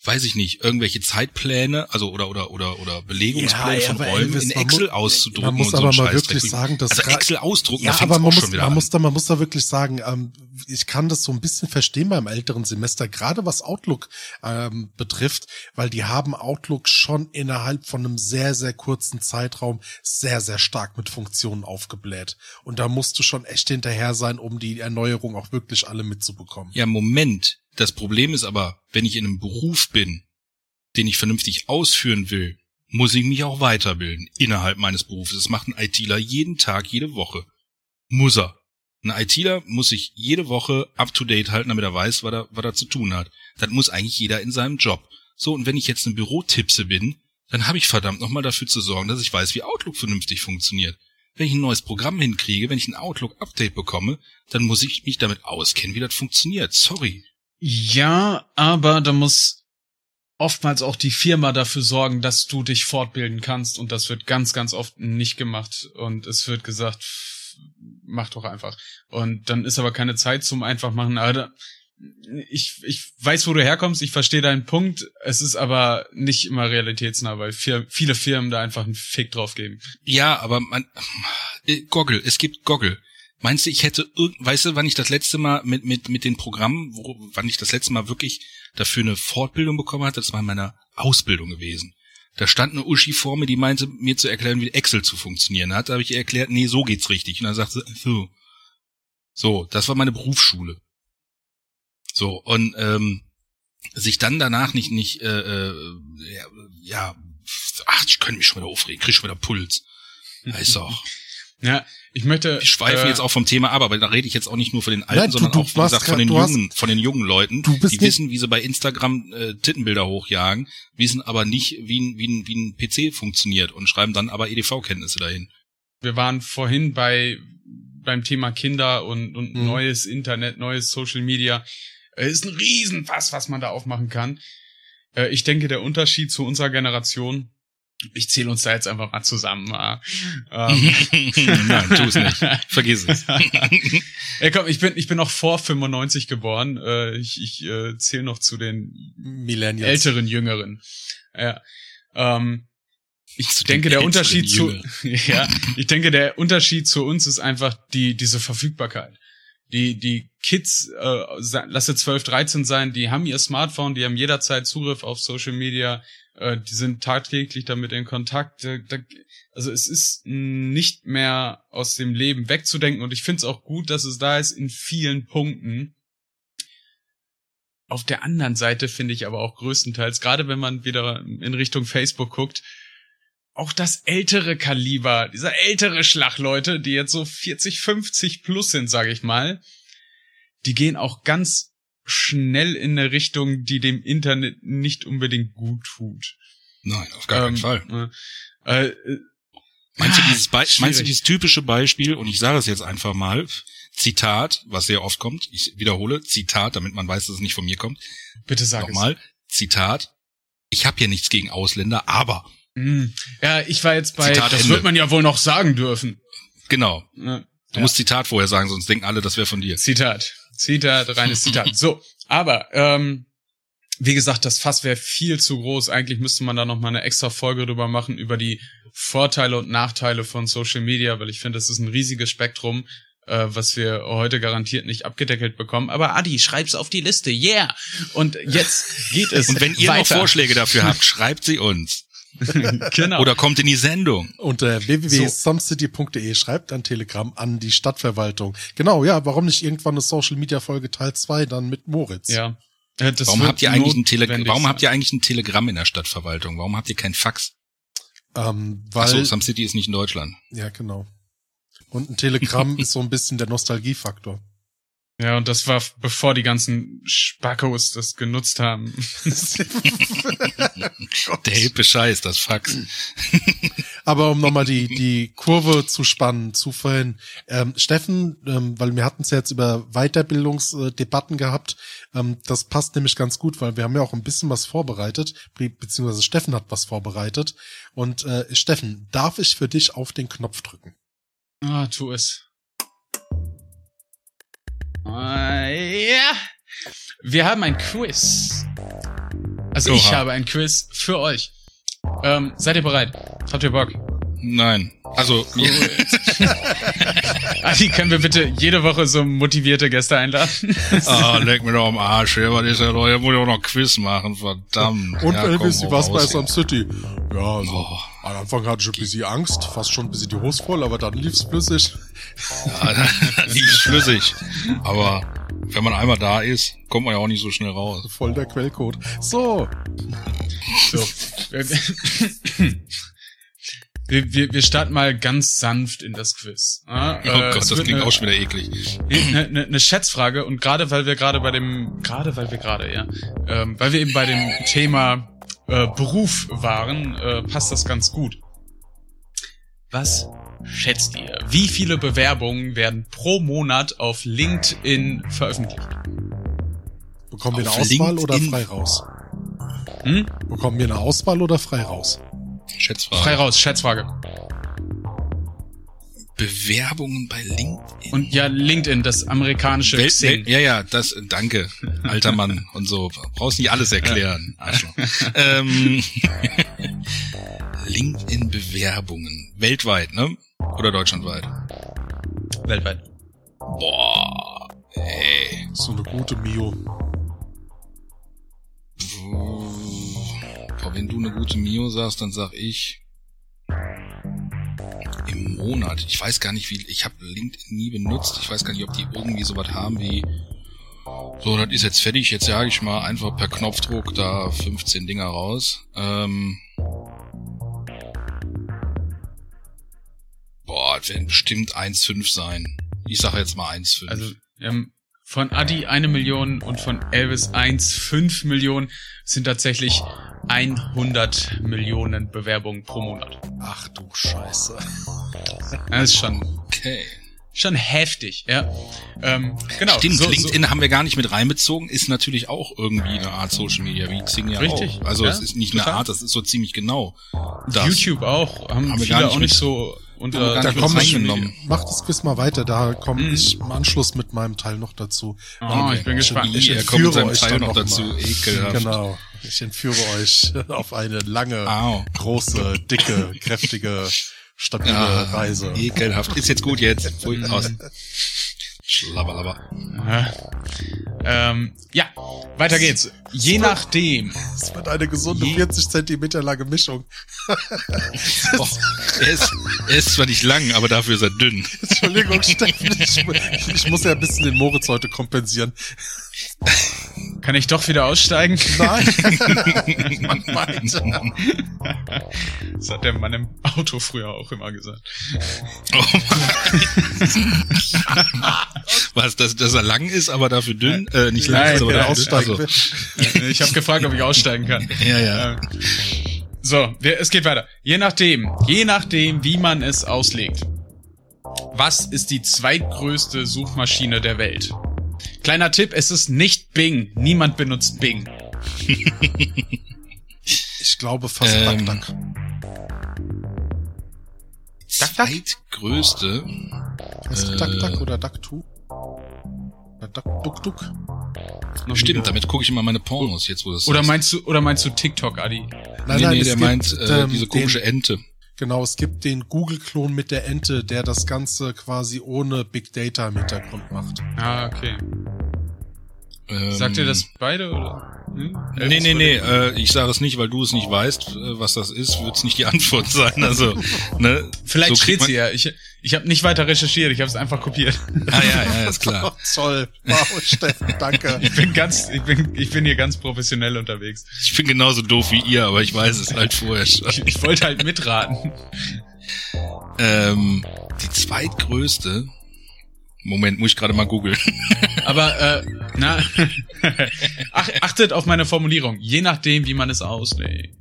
weiß ich nicht, irgendwelche Zeitpläne, also oder oder oder oder Belegungspläne Ja, von Räumen in man Excel muss- auszudrucken man muss und so aber ein mal wirklich sagen, dass also Excel ausdrucken, Ja, da aber man muss, schon wieder man an. muss da, man muss da wirklich sagen, ähm, ich kann das so ein bisschen verstehen beim älteren Semester, gerade was Outlook ähm, betrifft, weil die haben Outlook schon innerhalb von einem sehr, sehr kurzen Zeitraum sehr, sehr stark mit Funktionen aufgebläht. Und da musst du schon echt hinterher sein, um die Erneuerung auch wirklich alle mitzubekommen. Ja, Moment. Das Problem ist aber, wenn ich in einem Beruf bin, den ich vernünftig ausführen will, muss ich mich auch weiterbilden innerhalb meines Berufes. Das macht ein ITler jeden Tag, jede Woche. Muss er. Ein ITler muss sich jede Woche up to date halten, damit er weiß, was er, was er zu tun hat. Das muss eigentlich jeder in seinem Job. So, und wenn ich jetzt eine Bürotipse bin, dann habe ich verdammt nochmal dafür zu sorgen, dass ich weiß, wie Outlook vernünftig funktioniert. Wenn ich ein neues Programm hinkriege, wenn ich ein Outlook-Update bekomme, dann muss ich mich damit auskennen, wie das funktioniert. Sorry. Ja, aber da muss oftmals auch die Firma dafür sorgen, dass du dich fortbilden kannst und das wird ganz, ganz oft nicht gemacht und es wird gesagt, mach doch einfach. Und dann ist aber keine Zeit zum einfach machen. Aber da, ich, ich weiß, wo du herkommst, ich verstehe deinen Punkt. Es ist aber nicht immer realitätsnah, weil viele Firmen da einfach einen Fick drauf geben. Ja, aber man, äh, Goggle, es gibt Goggle. Meinst du, ich hätte, weißt du, wann ich das letzte Mal mit, mit, mit den Programmen, wo, wann ich das letzte Mal wirklich dafür eine Fortbildung bekommen hatte, das war in meiner Ausbildung gewesen. Da stand eine Uschi vor mir, die meinte, mir zu erklären, wie Excel zu funktionieren hat. Da habe ich ihr erklärt, nee, so geht's richtig. Und dann sagte sie, so. So, das war meine Berufsschule. So, und ähm, sich dann danach nicht, nicht, äh, äh, ja, ja, ach, ich könnte mich schon wieder aufregen, krieg schon wieder Puls. Ist auch. Ja, ich möchte. Wir schweifen äh, jetzt auch vom Thema ab, aber da rede ich jetzt auch nicht nur von den Alten, Nein, du- sondern du auch, wie gesagt, von den du hast- jungen, von den jungen Leuten, Du bist die nicht- wissen, wie sie bei Instagram äh, Tittenbilder hochjagen, wissen aber nicht, wie ein, wie ein, wie ein PC funktioniert und schreiben dann aber EDV-Kenntnisse dahin. wir waren vorhin bei beim Thema Kinder und, und Mhm. neues Internet, neues Social Media. Es ist ein Riesenfass, was man da aufmachen kann. Äh, Ich denke, der Unterschied zu unserer Generation, ich zähle uns da jetzt einfach mal zusammen. ah. Ähm, Nein, tu es nicht. Vergiss es. Ey, komm, ich bin, ich bin noch vor 95 geboren. Äh, Ich, ich äh, zähle noch zu den Millennials. älteren Jüngeren. Ja. Ähm, ich Zu den denke, der Unterschied zu, ja, ich denke, der Unterschied zu uns ist einfach die, diese Verfügbarkeit. Die, die Kids, äh, lasse 12, 13 sein, die haben ihr Smartphone, die haben jederzeit Zugriff auf Social Media, äh, die sind tagtäglich damit in Kontakt. Da, also es ist nicht mehr aus dem Leben wegzudenken und ich finde es auch gut, dass es da ist in vielen Punkten. Auf der anderen Seite finde ich aber auch größtenteils, gerade wenn man wieder in Richtung Facebook guckt, auch das ältere Kaliber, dieser ältere Schlagleute, die jetzt so 40, 50 plus sind, sage ich mal, die gehen auch ganz schnell in eine Richtung, die dem Internet nicht unbedingt gut tut. Nein, auf gar keinen Ähm, Fall. Äh, äh, Meinst du, ah, dieses Be meinst du dieses typische Beispiel, und ich sage es jetzt einfach mal, Zitat, was sehr oft kommt, ich wiederhole, Zitat, damit man weiß, dass es nicht von mir kommt. Bitte sag Nochmal, Zitat, ich habe hier nichts gegen Ausländer, aber, es. Mm. Ja, ich war jetzt bei, Zitat das Ende. wird man ja wohl noch sagen dürfen. genau, Ja. du musst Zitat vorher sagen, sonst denken alle, das wäre von dir. Zitat. Zitat, reines Zitat. So, aber ähm, wie gesagt, das Fass wäre viel zu groß. Eigentlich müsste man da noch mal eine extra Folge drüber machen über die Vorteile und Nachteile von Social Media, weil ich finde, das ist ein riesiges Spektrum, äh, was wir heute garantiert nicht abgedeckelt bekommen. Aber Adi, schreib's auf die Liste, yeah. Und jetzt geht es Und wenn ihr noch weiter. Vorschläge dafür habt, schreibt sie uns. genau. Oder kommt in die Sendung. Unter www.sumcity.de schreibt ein Telegramm an die Stadtverwaltung. Genau, ja, warum nicht irgendwann eine Social Media Folge Teil 2 dann mit Moritz? ja. Äh, Das Warum habt ihr eigentlich ein Tele notwendig Warum sein. habt ihr eigentlich ein Telegramm in der Stadtverwaltung? Warum habt ihr kein Fax? Ähm, weil, Achso, Some City ist nicht in Deutschland. ja, genau. Und ein Telegramm ist so ein bisschen der Nostalgiefaktor. Ja, und das war bevor die ganzen Spackos das genutzt haben. Der hippe Scheiß, das Fax. Aber um nochmal die, die Kurve zu spannen, zu vorhin, ähm, Steffen, ähm, weil wir hatten es ja jetzt über Weiterbildungsdebatten gehabt, ähm, das passt nämlich ganz gut, weil wir haben ja auch ein bisschen was vorbereitet, be beziehungsweise Steffen hat was vorbereitet. Und äh, Steffen, darf ich für dich auf den Knopf drücken? Ah, tu es. Ah, ja. Wir haben ein Quiz. Also ich Oha. habe ein Quiz für euch. Ähm, seid ihr bereit? Habt ihr Bock? Nein. Also, Adi, können wir bitte jede Woche so motivierte Gäste einladen? ah, leck mir doch am Arsch, ja, was ist ja doch, jetzt muss ich auch noch Quiz machen, verdammt. Und ja, Elvis, komm, wie war's hau bei Sam City? Ja, also, Oh. am Anfang hatte ich ein bisschen Angst, fast schon ein bisschen die Hose voll, aber dann lief's flüssig. hier. Ja, Nicht schlüssig. Aber wenn man einmal da ist, kommt man ja auch nicht so schnell raus. Voll der Quellcode. So, So. Wir, wir, wir starten mal ganz sanft in das Quiz. Ja, Oh äh, Gott, das klingt eine, auch schon wieder eklig. Eine, eine, eine Schätzfrage und gerade weil wir gerade bei dem, gerade weil wir gerade, ja, ähm, weil wir eben bei dem Thema äh, Beruf waren, äh, passt das ganz gut. Was schätzt ihr? Wie viele Bewerbungen werden pro Monat auf LinkedIn veröffentlicht? bekommen wir Auf eine Auswahl oder LinkedIn? frei raus? Hm? Bekommen wir eine Auswahl oder frei raus? Schätzfrage. Frei raus, Schätzfrage. Bewerbungen bei LinkedIn. Und ja, LinkedIn, das amerikanische Welt, Xing. Welt, ja, ja, das, danke, alter Mann und so. Brauchst nicht alles erklären. Arschloch. ähm, LinkedIn-Bewerbungen. Weltweit, ne? Oder deutschlandweit? Weltweit. Boah, ey. So eine gute Mio. Wenn du eine gute Mio sagst, dann sag ich im Monat. Ich weiß gar nicht, wie. Ich habe LinkedIn nie benutzt. Ich weiß gar nicht, ob die irgendwie sowas haben wie. So, das ist jetzt fertig. Jetzt jage ich mal einfach per Knopfdruck da 15 Dinger raus. Ähm, boah, das werden bestimmt 1,5 sein. Ich sage jetzt mal 1,5. Also ähm, von Adi eine Million und von Elvis 1,5 Millionen sind tatsächlich 100 Millionen Bewerbungen pro Monat. Ach du Scheiße. Das ist schon, okay. schon heftig, ja. Ähm, genau. Stimmt, so, LinkedIn haben wir gar nicht mit reinbezogen, ist natürlich auch irgendwie eine Art Social Media, wie Xing ja Richtig, auch. Also ja, es ist nicht total. eine Art, das ist so ziemlich genau. So, Das. YouTube auch, haben, Haben wir viele gar nicht auch nicht so wir gar Da komme ich, mach das Quiz mal weiter, da komme Mhm. ich im Anschluss mit meinem Teil noch dazu. Oh, ich bin gespannt. Ich er kommt mit seinem euch Teil dann noch noch dazu. mal. Ekelhaft. Genau. Ich entführe euch auf eine lange, Au. große, dicke, kräftige, stabile Ja, Reise. Ekelhaft. Ist jetzt gut jetzt. Pfui, aus. Schlabberlabber. Ja. Ähm, ja, weiter geht's. Je nachdem. Das wird eine gesunde Je- 40 Zentimeter lange Mischung. Boah, er, ist, er ist zwar nicht lang, aber dafür ist er dünn. Entschuldigung, Steffen, ich, ich muss ja ein bisschen den Moritz heute kompensieren. Kann ich doch wieder aussteigen? Nein. Das hat der Mann im Auto früher auch immer gesagt. Oh Was, dass, dass er lang ist, aber dafür dünn? Äh, nicht lang Nein, ist, aber der dafür dünn. aussteigen Also, Äh, Ich habe gefragt, ob ich aussteigen kann. ja, ja. Ähm, So, wir, es geht weiter. Je nachdem, je nachdem, wie man es auslegt. Was ist die zweitgrößte Suchmaschine der Welt? Kleiner Tipp, es ist nicht Bing. Niemand benutzt Bing. Ich glaube fast Ähm, Duck Duck. Zweitgrößte. Heißt äh, Duck Duck oder Duck Two? Oder Duck Duck Duck? Stimmt, nie damit gucke ich immer meine Pornos jetzt, wo das Oder meinst du, oder meinst du TikTok, Adi? Nein, nee, nee, es der meint äh, ähm, diese komische den, Ente. Genau, es gibt den Google-Klon mit der Ente, der das Ganze quasi ohne Big Data im Hintergrund macht. Ah, okay. Ähm, Sagt ihr das beide, oder? Hm? Nee, nee, nee, äh, ich sage es nicht, weil du es nicht weißt, äh, was das ist, wird es nicht die Antwort sein. Also, ne? Vielleicht so steht sie ja. Ich, ich habe nicht weiter recherchiert, ich habe es einfach kopiert. Ah, ja, ja, ist klar. Oh, toll. Wow, Steffen, danke. Ich bin ganz, ich bin, ich bin hier ganz professionell unterwegs. Ich bin genauso doof wie ihr, aber ich weiß es halt vorher schon. Ich, ich wollte halt mitraten. Ähm, die zweitgrößte. Moment, muss ich gerade mal googeln. Aber, äh, na, Ach, achtet auf meine Formulierung. Je nachdem, wie man es auslegt.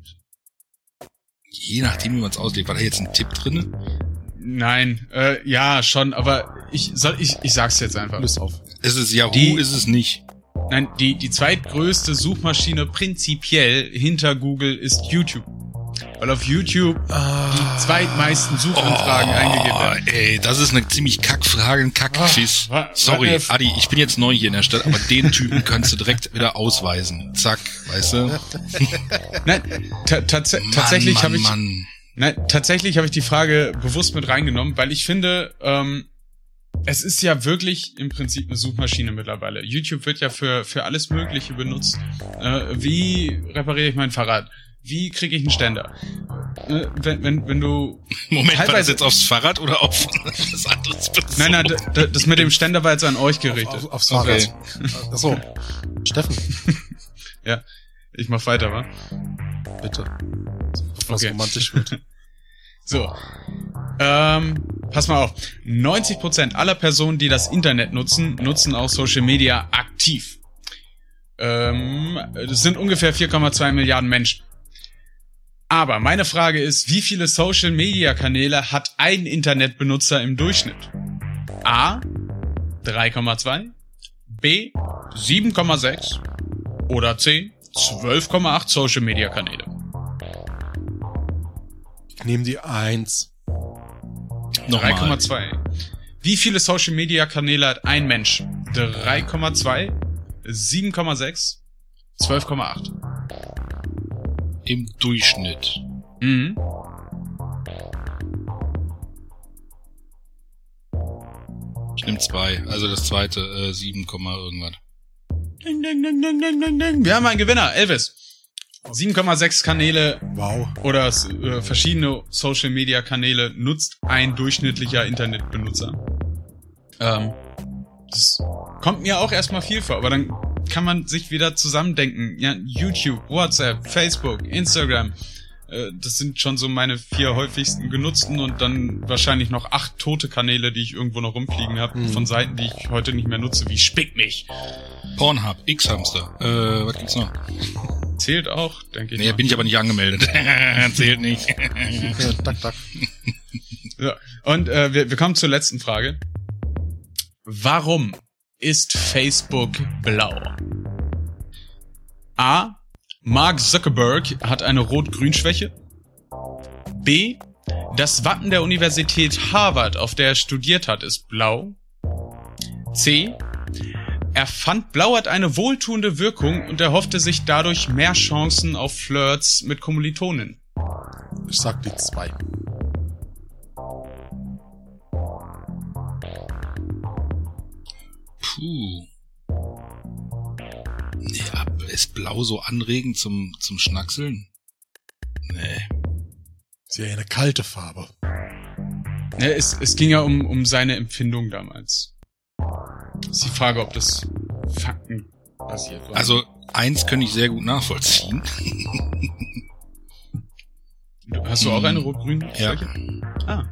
Je nachdem, wie man es auslegt. War da jetzt ein Tipp drinne? Nein, äh, ja, schon, aber ich soll, ich, ich sag's jetzt einfach. Lös auf. Ist es Yahoo, Die- ist es nicht. Nein, die, die zweitgrößte Suchmaschine prinzipiell hinter Google ist YouTube. Weil auf YouTube die zweitmeisten Suchanfragen eingegeben werden. Ey, das ist eine ziemlich Kackfrage, ein Kackquiz. Ah, wa- Sorry. Adi, ich bin jetzt neu hier in der Stadt, aber den Typen kannst du direkt wieder ausweisen. Zack, weißt du? Nein, ta tats tatsächlich Mann, habe ich Mann. Nein, tatsächlich habe ich die Frage bewusst mit reingenommen, weil ich finde, ähm, es ist ja wirklich im Prinzip eine Suchmaschine mittlerweile. YouTube wird ja für, für alles Mögliche benutzt. Äh, wie repariere ich mein Fahrrad? Wie kriege ich einen Ständer? Äh, wenn, wenn, wenn du. Moment, war das jetzt aufs Fahrrad oder auf das andere bezogen? Nein, nein, das mit dem Ständer war jetzt an euch gerichtet. Auf, aufs Okay. Fahrrad. Achso. Steffen, Ja, ich mach weiter, wa? bitte. Es Okay. romantisch wird. So. Ähm, pass mal auf. 90% aller Personen, die das Internet nutzen, nutzen auch Social Media aktiv. Ähm, das sind ungefähr 4,2 Milliarden Menschen. Aber meine Frage ist, wie viele Social Media Kanäle hat ein Internetbenutzer im Durchschnitt? A 3,2, B 7,6 oder C 12,8 Social Media Kanäle. Nehmen die eins. Nochmal. 3,2. Wie viele Social Media Kanäle hat ein Mensch? 3,2, 7,6, 12,8. Im Durchschnitt. Mhm. Ich nehme zwei. Also das zweite, äh, 7, Komma irgendwas. Ding, ding, ding, ding, ding, ding, ding. Wir haben einen Gewinner, Elvis. 7,6 Kanäle Wow. oder äh, verschiedene Social Media Kanäle nutzt ein durchschnittlicher Internetbenutzer. Ähm, das kommt mir auch erstmal viel vor, aber dann kann man sich wieder zusammendenken. Ja, YouTube, WhatsApp, Facebook, Instagram. Äh, das sind schon so meine vier häufigsten genutzten und dann wahrscheinlich noch acht tote Kanäle, die ich irgendwo noch rumfliegen habe, Hm. von Seiten, die ich heute nicht mehr nutze, wie Spick mich. Pornhub, X-Hamster. Äh, was gibt's noch? Zählt auch, denke ich. Nee, mal. bin ich aber nicht angemeldet. Zählt nicht. Ja, dack, dack. Ja. Und äh, wir, wir kommen zur letzten Frage. Warum ist Facebook blau? A. Mark Zuckerberg hat eine Rot-Grün-Schwäche. B. Das Wappen der Universität Harvard, auf der er studiert hat, ist blau. C. Er fand Blau hat eine wohltuende Wirkung und erhoffte sich dadurch mehr Chancen auf Flirts mit Kommilitonen. Ich sag die zwei. Puh. Nee, ab- ist blau so anregend zum, zum Schnackseln? Nee. Ist ja eine kalte Farbe. Ja, es, es ging ja um, um seine Empfindung damals. Ist die Frage, ob das Fakten basiert war. Also, eins könnte ich sehr gut nachvollziehen. Hast du auch eine rot-grün? Ja. Ah.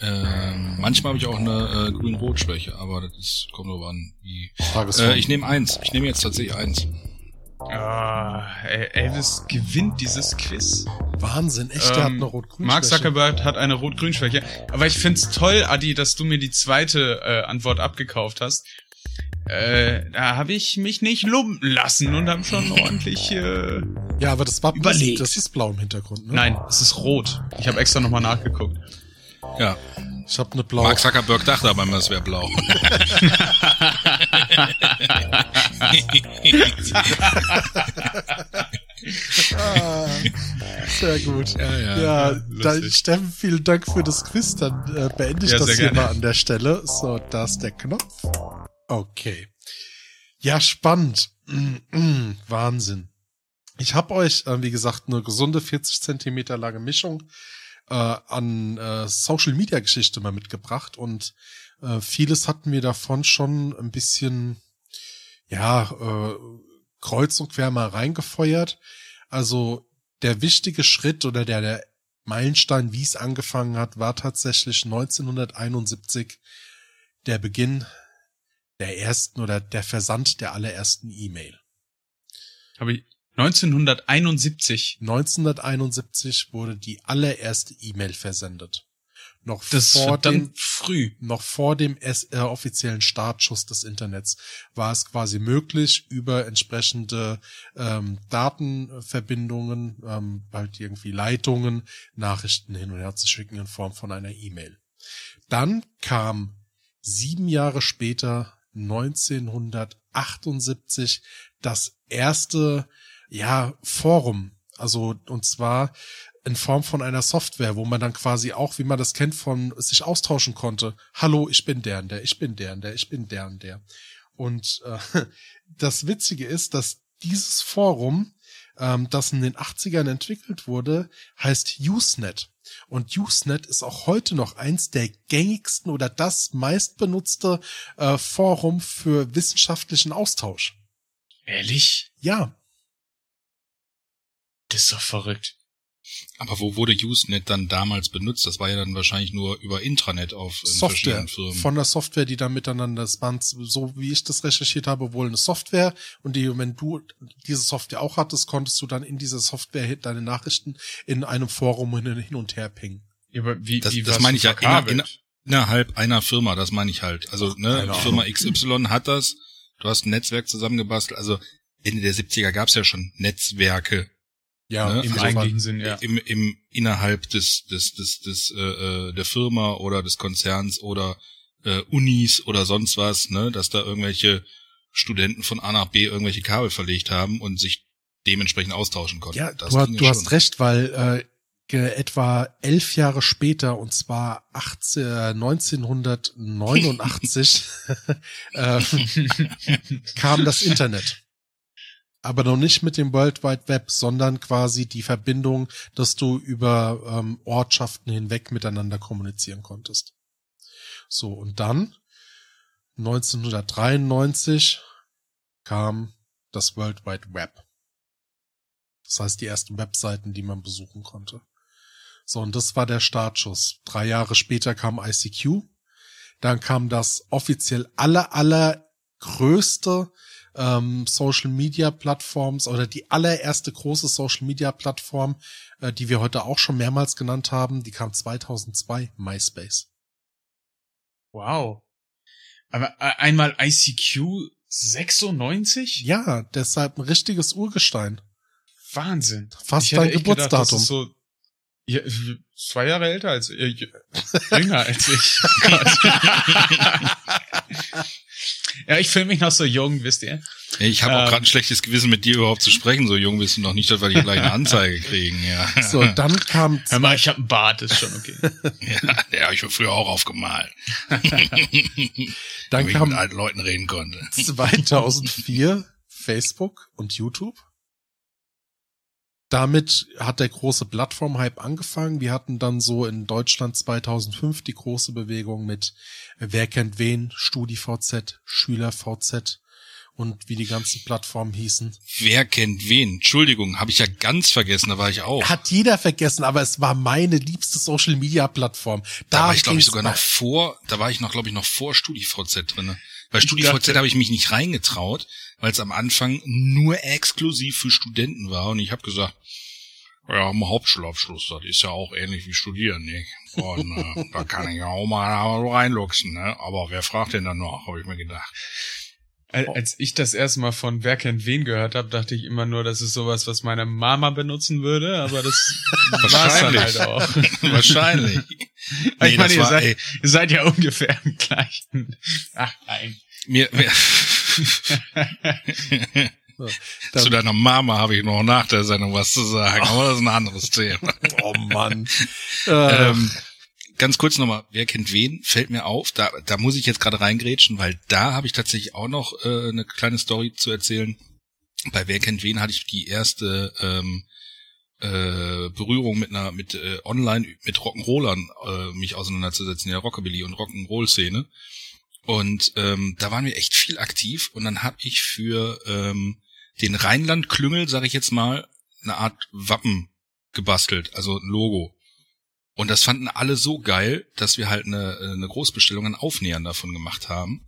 Ähm, manchmal habe ich auch eine äh, grün-rot-Schwäche, aber das ist, kommt drauf an. Wie. Äh, ich nehme eins. Ich nehme jetzt tatsächlich eins. Ah, Elvis gewinnt dieses Quiz. Wahnsinn, echt, der hat Ähm, eine rot-grün Mark Zuckerberg hat eine rot-grün-Schwäche. Aber ich find's toll, Adi, dass du mir die zweite äh, Antwort abgekauft hast. Äh, da habe ich mich nicht lumpen lassen und habe schon ordentlich... Äh, Ja, aber das Wappen, Überlegt. das ist blau im Hintergrund, ne? Nein, es ist rot. Ich habe extra nochmal nachgeguckt. Ja. Ich habe eine blaue. Mark Zuckerberg dachte aber immer, es wäre blau. Ah, sehr gut. Ja, ja. Ja, dann, Steffen, vielen Dank für das Quiz. Dann äh, beende ich Ja, das hier gerne. mal an der Stelle. So, da ist der Knopf. Okay. Ja, spannend. Mm, mm, Wahnsinn. Ich habe euch, äh, wie gesagt, eine gesunde 40 Zentimeter lange Mischung äh, an äh, Social Media Geschichte mal mitgebracht und äh, vieles hatten wir davon schon ein bisschen, ja, äh, kreuz und quer mal reingefeuert. Also der wichtige Schritt oder der, der Meilenstein, wie es angefangen hat, war tatsächlich 1971 der Beginn der ersten oder der Versand der allerersten E-Mail. Habe ich 1971. 1971 wurde die allererste E-Mail versendet. Noch Das vor dem, früh. noch vor dem S äh, offiziellen Startschuss des Internets war es quasi möglich, über entsprechende ähm, Datenverbindungen, ähm, halt irgendwie Leitungen, Nachrichten hin und her zu schicken in Form von einer E-Mail. Dann kam sieben Jahre später, 1978, das erste, ja, Forum. Also, und zwar in Form von einer Software, wo man dann quasi auch, wie man das kennt, von sich austauschen konnte. Hallo, ich bin der und der, ich bin der und der, ich bin der und der. Und äh, das Witzige ist, dass dieses Forum, ähm, das in den 80ern entwickelt wurde, heißt Usenet. Und Usenet ist auch heute noch eins der gängigsten oder das meistbenutzte äh, Forum für wissenschaftlichen Austausch. Ehrlich? Ja, Das ist doch verrückt. Aber wo wurde Usenet dann damals benutzt? Das war ja dann wahrscheinlich nur über Intranet auf Software verschiedenen Firmen. von der Software, die da miteinander, das waren so wie ich das recherchiert habe, wohl eine Software und die, wenn du diese Software auch hattest, konntest du dann in dieser Software deine Nachrichten in einem Forum hin und her pingen. Ja, aber wie, Das- wie das meine ich ja, verkabelt? inner- Innerhalb einer Firma, das meine ich halt. Also, ne, Firma XY hat das, du hast ein Netzwerk zusammengebastelt. Also Ende der 70er gab es ja schon Netzwerke Ja, Ne? Im Also eigentlichen Sinn, ja. im, im innerhalb des des des des äh, der Firma oder des Konzerns oder äh, Unis oder sonst was, ne, dass da irgendwelche Studenten von A nach B irgendwelche Kabel verlegt haben und sich dementsprechend austauschen konnten. Ja, Das du, du ja hast recht, weil äh, etwa elf Jahre später, und zwar 18, äh, 1989, äh, kam das Internet. Aber noch nicht mit dem World Wide Web, sondern quasi die Verbindung, dass du über ähm, Ortschaften hinweg miteinander kommunizieren konntest. So, und dann 1993 kam das World Wide Web. Das heißt, die ersten Webseiten, die man besuchen konnte. So, und das war der Startschuss. Drei Jahre später kam ICQ. Dann kam das offiziell aller, aller größte ähm, Social Media Plattforms oder die allererste große Social Media Plattform, äh, die wir heute auch schon mehrmals genannt haben, die kam 2002, MySpace. Wow. Aber äh, einmal ICQ 96? Ja, deshalb ein richtiges Urgestein. Wahnsinn. Fast dein gedacht, Geburtsdatum. ist so ja, zwei Jahre älter als äh, jü- jünger als ich. Ja, ich fühle mich noch so jung, wisst ihr. Ich habe auch Ähm. gerade ein schlechtes Gewissen, mit dir überhaupt zu sprechen. So jung bist du noch nicht, dass wir die gleich eine Anzeige kriegen. Ja, So, dann kam Hör mal, ich habe einen Bart, ist schon okay. ja der habe ich mir früher auch aufgemalt. Dann Damit ich kam mit alten Leuten reden konnte. 2004 Facebook und YouTube. Damit hat der große Plattform-Hype angefangen. Wir hatten dann so in Deutschland 2005 die große Bewegung mit Wer kennt wen, StudiVZ, SchülerVZ und wie die ganzen Plattformen hießen. Wer kennt wen? Entschuldigung, habe ich ja ganz vergessen, da war ich auch. Hat jeder vergessen, aber es war meine liebste Social-Media-Plattform. Da war ich, glaube ich, sogar noch vor, da war ich noch, glaube ich, noch vor StudiVZ drinne. Bei StudiVZ habe ich mich nicht reingetraut, weil es am Anfang nur exklusiv für Studenten war. Und ich habe gesagt, ja, im Hauptschulabschluss, das ist ja auch ähnlich wie Studieren, nicht? Und äh, da kann ich ja auch mal reinluchsen, ne? Aber wer fragt denn dann noch, habe ich mir gedacht. Al- Als ich das erste Mal von Wer kennt wen gehört habe, dachte ich immer nur, das ist sowas, was meine Mama benutzen würde, aber das war's dann Wahrscheinlich. halt auch. Wahrscheinlich. Ich Nee, meine, das ihr war, seid, ihr seid ja ungefähr im gleichen. Ach nein. mir, mir Dann- zu deiner Mama habe ich noch nach der Sendung was zu sagen, aber das ist ein anderes Thema. Oh Mann. äh, ähm, ganz kurz nochmal, wer kennt wen, fällt mir auf, da, da muss ich jetzt gerade reingrätschen, weil da habe ich tatsächlich auch noch äh, eine kleine Story zu erzählen. Bei Wer kennt wen hatte ich die erste ähm, äh, Berührung mit einer mit äh, online mit Rock'n'Rollern äh, mich auseinanderzusetzen, in der Rockabilly und Rock'n'Roll-Szene. Und ähm, da waren wir echt viel aktiv und dann habe ich für ähm, den Rheinland-Klüngel, sage ich jetzt mal, eine Art Wappen gebastelt, also ein Logo. Und das fanden alle so geil, dass wir halt eine, eine Großbestellung an Aufnähern davon gemacht haben.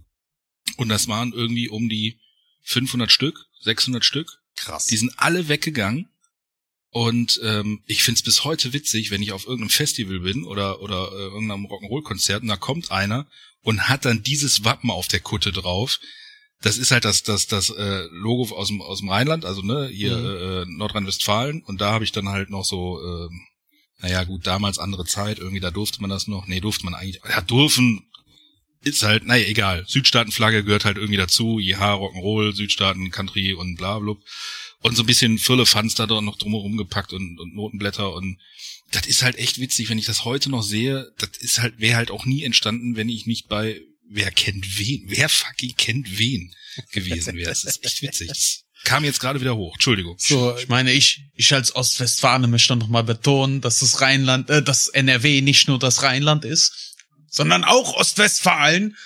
Und das waren irgendwie um die 500 Stück, 600 Stück. krass. Die sind alle weggegangen. Und ähm, ich find's bis heute witzig, wenn ich auf irgendeinem Festival bin oder oder äh, irgendeinem Rock'n'Roll-Konzert und da kommt einer und hat dann dieses Wappen auf der Kutte drauf. Das ist halt das das das äh, Logo aus dem aus dem Rheinland, also ne hier Mhm. äh, Nordrhein-Westfalen. Und da habe ich dann halt noch so, äh, naja gut, damals andere Zeit, irgendwie da durfte man das noch. Nee, durfte man eigentlich. Ja, durften ist halt, naja, egal. Südstaatenflagge gehört halt irgendwie dazu. Ja, Rock'n'Roll, Südstaaten, Country und bla bla. Und so ein bisschen Firlefanz da noch drumherum gepackt und, und Notenblätter und das ist halt echt witzig, wenn ich das heute noch sehe. Das ist halt, wäre halt auch nie entstanden, wenn ich nicht bei Wer kennt wen? Wer fucking kennt wen gewesen wäre. Das ist echt witzig. Das kam jetzt gerade wieder hoch. Entschuldigung. So, Ich meine, ich, ich als Ostwestfale möchte noch mal betonen, dass das Rheinland, äh, das NRW nicht nur das Rheinland ist, sondern auch Ostwestfalen.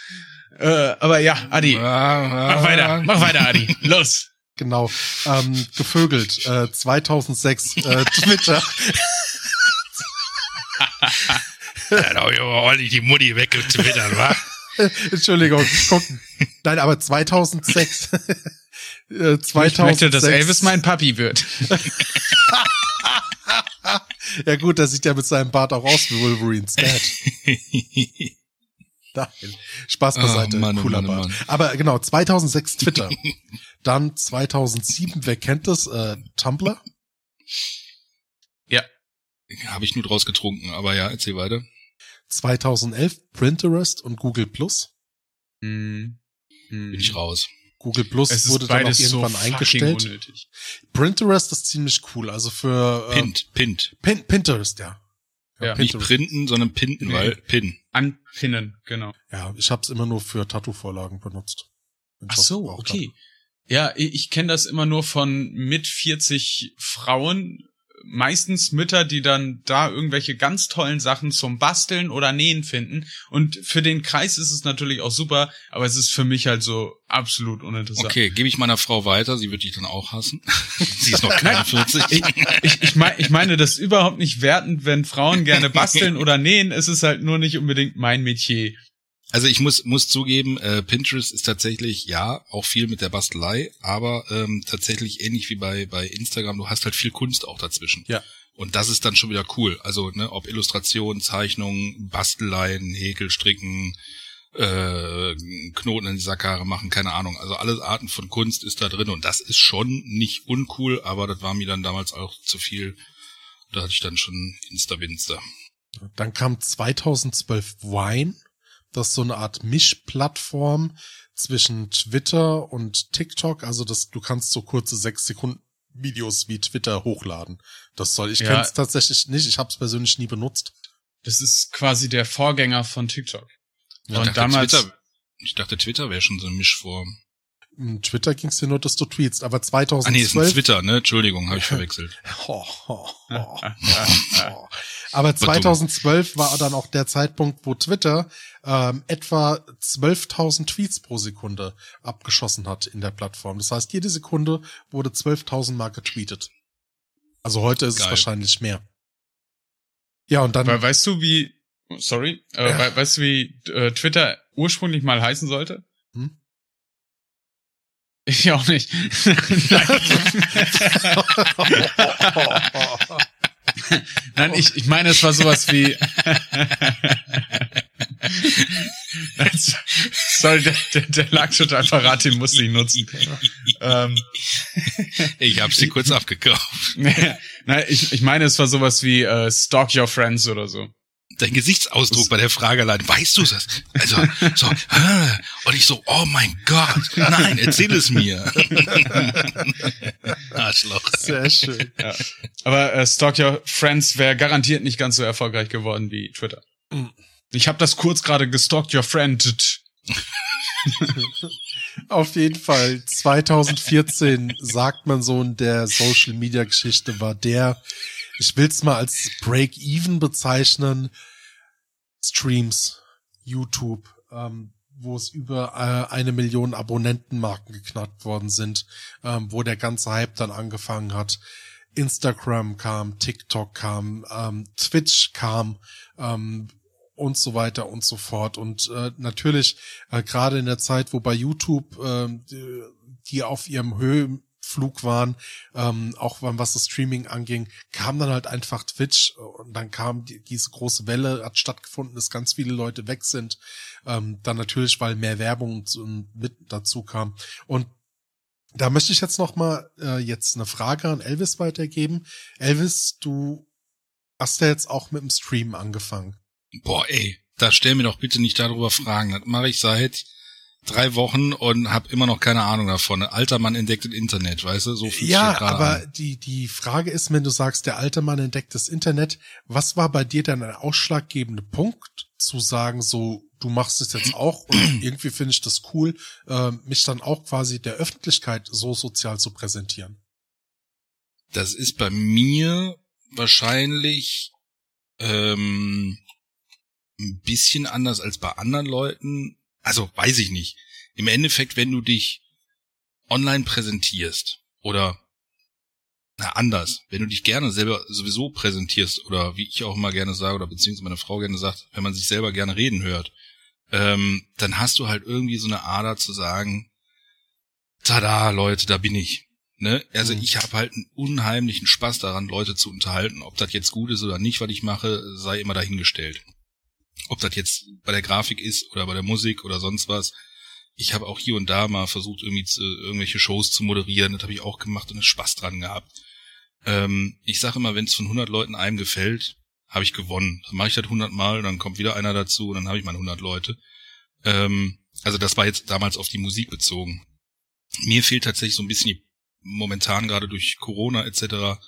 Äh, aber ja, Adi, mach weiter, mach weiter, Adi. Los. Genau. Ähm, gevögelt. Äh, 2006 äh, Twitter. Da hab ich aber ordentlich die Mutti weggetwittert, wa? Entschuldigung, gucken. Nein, aber 2006. äh, 2006. Ich möchte, dass Elvis mein Papi wird. Ja gut, der sieht ja mit seinem Bart auch aus wie Wolverine's Dad. Nein, Spaß beiseite, Oh, Mann, cooler Mann, oh Bart. Mann. Aber genau, 2006 Twitter. Dann 2007, wer kennt das? Äh, Tumblr? Habe ich nur draus getrunken, aber ja, erzähl weiter. 2011 Pinterest und Google Plus. Hm. Bin ich raus. Google Plus Es wurde dann auch so irgendwann fucking eingestellt. unnötig. Pinterest ist ziemlich cool, also für äh, Pint, Pint. Pin Pinterest, ja. Ja. Nicht Pinterest. printen, sondern pinten, Nee. weil Pin. Anpinnen, genau. Ja, ich habe es immer nur für Tattoo-Vorlagen benutzt. Ach so, okay. Ja, ich, kenne das immer nur von mit 40 Frauen, meistens Mütter, die dann da irgendwelche ganz tollen Sachen zum Basteln oder Nähen finden. Und für den Kreis ist es natürlich auch super, aber es ist für mich halt so absolut uninteressant. Okay, gebe ich meiner Frau weiter, sie wird dich dann auch hassen. sie ist noch keine 40. Ich, ich, ich, mein, ich meine das überhaupt nicht wertend, wenn Frauen gerne basteln oder nähen. Es ist halt nur nicht unbedingt mein Metier. Also ich muss muss zugeben, äh, Pinterest ist tatsächlich ja auch viel mit der Bastelei, aber ähm, tatsächlich ähnlich wie bei bei Instagram, du hast halt viel Kunst auch dazwischen. Ja. Und das ist dann schon wieder cool. Also ne, ob Illustration, Zeichnung, Basteleien, Häkel, Stricken, äh, Knoten in die Sackhaare machen, keine Ahnung. Also alle Arten von Kunst ist da drin und das ist schon nicht uncool, aber das war mir dann damals auch zu viel. Da hatte ich dann schon Insta-Winster. Dann kam 2012 Wine. Das ist so eine Art Mischplattform zwischen Twitter und TikTok. Also das, du kannst so kurze sechs Sekunden Videos wie Twitter hochladen. Das soll ich Ja. kenne es tatsächlich nicht. Ich habe es persönlich nie benutzt. Das ist quasi der Vorgänger von TikTok. Ich Und dachte, damals, Twitter, ich dachte, Twitter wäre schon so eine Mischform. Im Twitter ging es dir nur, dass du tweetst. Aber Ah nee, ist ein 2012 Twitter, ne? Entschuldigung, habe ich verwechselt. Aber 2012 war dann auch der Zeitpunkt, wo Twitter ähm, etwa 12.000 Tweets pro Sekunde abgeschossen hat in der Plattform. Das heißt, jede Sekunde wurde 12.000 Mal getweetet. Also heute ist es Geil. wahrscheinlich mehr. Ja, und dann We weißt du, wie, sorry, äh, Ja. we weißt du, wie äh, Twitter ursprünglich mal heißen sollte? Ich auch nicht. Nein, ich, ich meine, es war sowas wie. Sorry, der, der, der lag total parat, den musste ich nutzen. Ähm, Ich habe sie kurz abgekauft. Nein, ich, ich meine, es war sowas wie äh, Stalk Your Friends oder so. Dein Gesichtsausdruck bei der Frage allein, weißt du das? Also, so, ah, und ich so, oh mein Gott, nein, erzähl es mir. Arschloch. sehr schön. Aber äh, Stalk Your Friends wäre garantiert nicht ganz so erfolgreich geworden wie Twitter. Mhm. Ich habe das kurz gerade gestalkt Your Friend. Auf jeden Fall 2014 sagt man so in der Social Media Geschichte war der, ich will's mal als Break-Even bezeichnen, Streams, YouTube, ähm, wo es über äh, eine Million Abonnentenmarken geknackt worden sind, ähm, wo der ganze Hype dann angefangen hat. Instagram kam, TikTok kam, ähm, Twitch kam, ähm, und so weiter und so fort. Und äh, natürlich, äh, gerade in der Zeit, wo bei YouTube die, die auf ihrem Höhe, Flug waren, ähm, auch was das Streaming anging, kam dann halt einfach Twitch und dann kam die, diese große Welle, hat stattgefunden, dass ganz viele Leute weg sind. Ähm, dann natürlich, weil mehr Werbung mit dazu kam. Und da möchte ich jetzt noch mal äh, jetzt eine Frage an Elvis weitergeben. Elvis, du hast ja jetzt auch mit dem Stream angefangen. Boah, ey, da stell mir doch bitte nicht darüber Fragen. Das mache ich seit drei Wochen und habe immer noch keine Ahnung davon. Ein alter Mann entdeckt das Internet, weißt du? So ja, aber an. die die Frage ist, wenn du sagst, der alte Mann entdeckt das Internet, was war bei dir dann ein ausschlaggebender Punkt zu sagen, so du machst es jetzt auch und irgendwie finde ich das cool, äh, mich dann auch quasi der Öffentlichkeit so sozial zu präsentieren? Das ist bei mir wahrscheinlich ähm, ein bisschen anders als bei anderen Leuten also weiß ich nicht. Im Endeffekt, wenn du dich online präsentierst oder na anders, wenn du dich gerne selber sowieso präsentierst oder wie ich auch immer gerne sage oder beziehungsweise meine Frau gerne sagt, wenn man sich selber gerne reden hört, ähm, dann hast du halt irgendwie so eine Ader zu sagen, tada, Leute, da bin ich. Ne? Also mhm. ich habe halt einen unheimlichen Spaß daran, Leute zu unterhalten. Ob das jetzt gut ist oder nicht, was ich mache, sei immer dahingestellt ob das jetzt bei der Grafik ist oder bei der Musik oder sonst was. Ich habe auch hier und da mal versucht, irgendwie zu, irgendwelche Shows zu moderieren. Das habe ich auch gemacht und Spaß dran gehabt. Ähm, ich sage immer, wenn es von 100 Leuten einem gefällt, habe ich gewonnen. Dann mache ich das 100 Mal, dann kommt wieder einer dazu und dann habe ich meine 100 Leute. Ähm, also das war jetzt damals auf die Musik bezogen. Mir fehlt tatsächlich so ein bisschen momentan gerade durch Corona etc.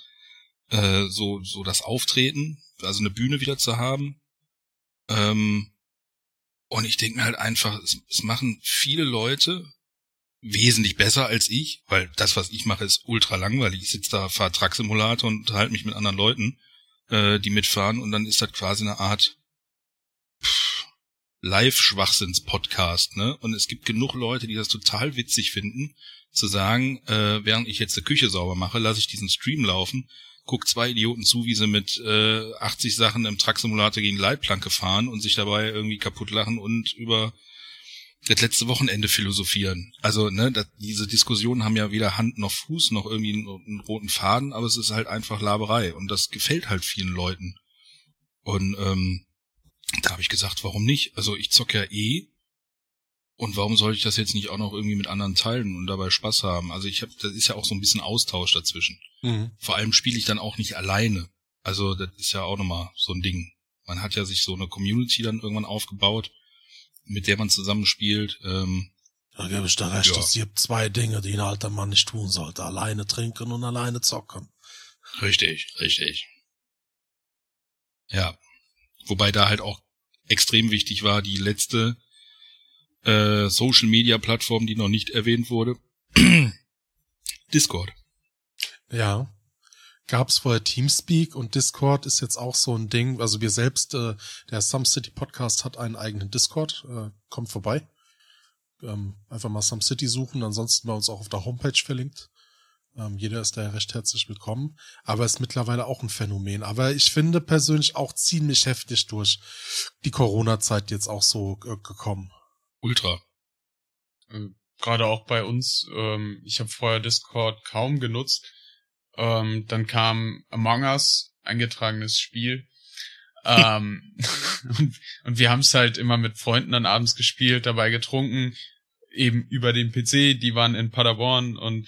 Äh, so so das Auftreten, also eine Bühne wieder zu haben ähm, und ich denke mir halt einfach, es, es machen viele Leute wesentlich besser als ich, weil das, was ich mache, ist ultra langweilig. Ich sitze da, fahre Truck-Simulator und halte mich mit anderen Leuten, äh, die mitfahren und dann ist das quasi eine Art Live-Schwachsinns-Podcast, ne? Und es gibt genug Leute, die das total witzig finden, zu sagen, äh, während ich jetzt die Küche sauber mache, lasse ich diesen Stream laufen guckt zwei Idioten zu, wie sie mit äh, 80 Sachen im Truck-Simulator gegen Leitplanke fahren und sich dabei irgendwie kaputt lachen und über das letzte Wochenende philosophieren. Also, ne, das, diese Diskussionen haben ja weder Hand noch Fuß noch irgendwie einen, einen, roten Faden, aber es ist halt einfach Laberei und das gefällt halt vielen Leuten. Und ähm, da habe ich gesagt, warum nicht? Also ich zock ja eh und warum soll ich das jetzt nicht auch noch irgendwie mit anderen teilen und dabei Spaß haben? Also ich habe, das ist ja auch so ein bisschen Austausch dazwischen. Mhm. Vor allem spiele ich dann auch nicht alleine. Also das ist ja auch nochmal so ein Ding. Man hat ja sich so eine Community dann irgendwann aufgebaut, mit der man zusammenspielt. Ähm, da gebe ich dir recht, ja. es gibt zwei Dinge, die ein alter Mann nicht tun sollte. Alleine trinken und alleine zocken. Richtig, richtig. Ja. Wobei da halt auch extrem wichtig war, die letzte äh, Social Media Plattform, die noch nicht erwähnt wurde. Discord. Ja. Gab's vorher Teamspeak und Discord ist jetzt auch so ein Ding. Also wir selbst, äh, der Some City Podcast hat einen eigenen Discord. Äh, kommt vorbei. Ähm, einfach mal Some City suchen, ansonsten bei uns auch auf der Homepage verlinkt. Ähm, jeder ist da recht herzlich willkommen. Aber ist mittlerweile auch ein Phänomen. Aber ich finde persönlich auch ziemlich heftig durch die Corona-Zeit jetzt auch so äh, gekommen. Ultra. Ähm, Gerade auch bei uns. Ähm, ich habe vorher Discord kaum genutzt. Ähm, dann kam Among Us, eingetragenes Spiel. ähm, und, und, wir haben es halt immer mit Freunden dann abends gespielt, dabei getrunken, eben über den PC. Die waren in Paderborn und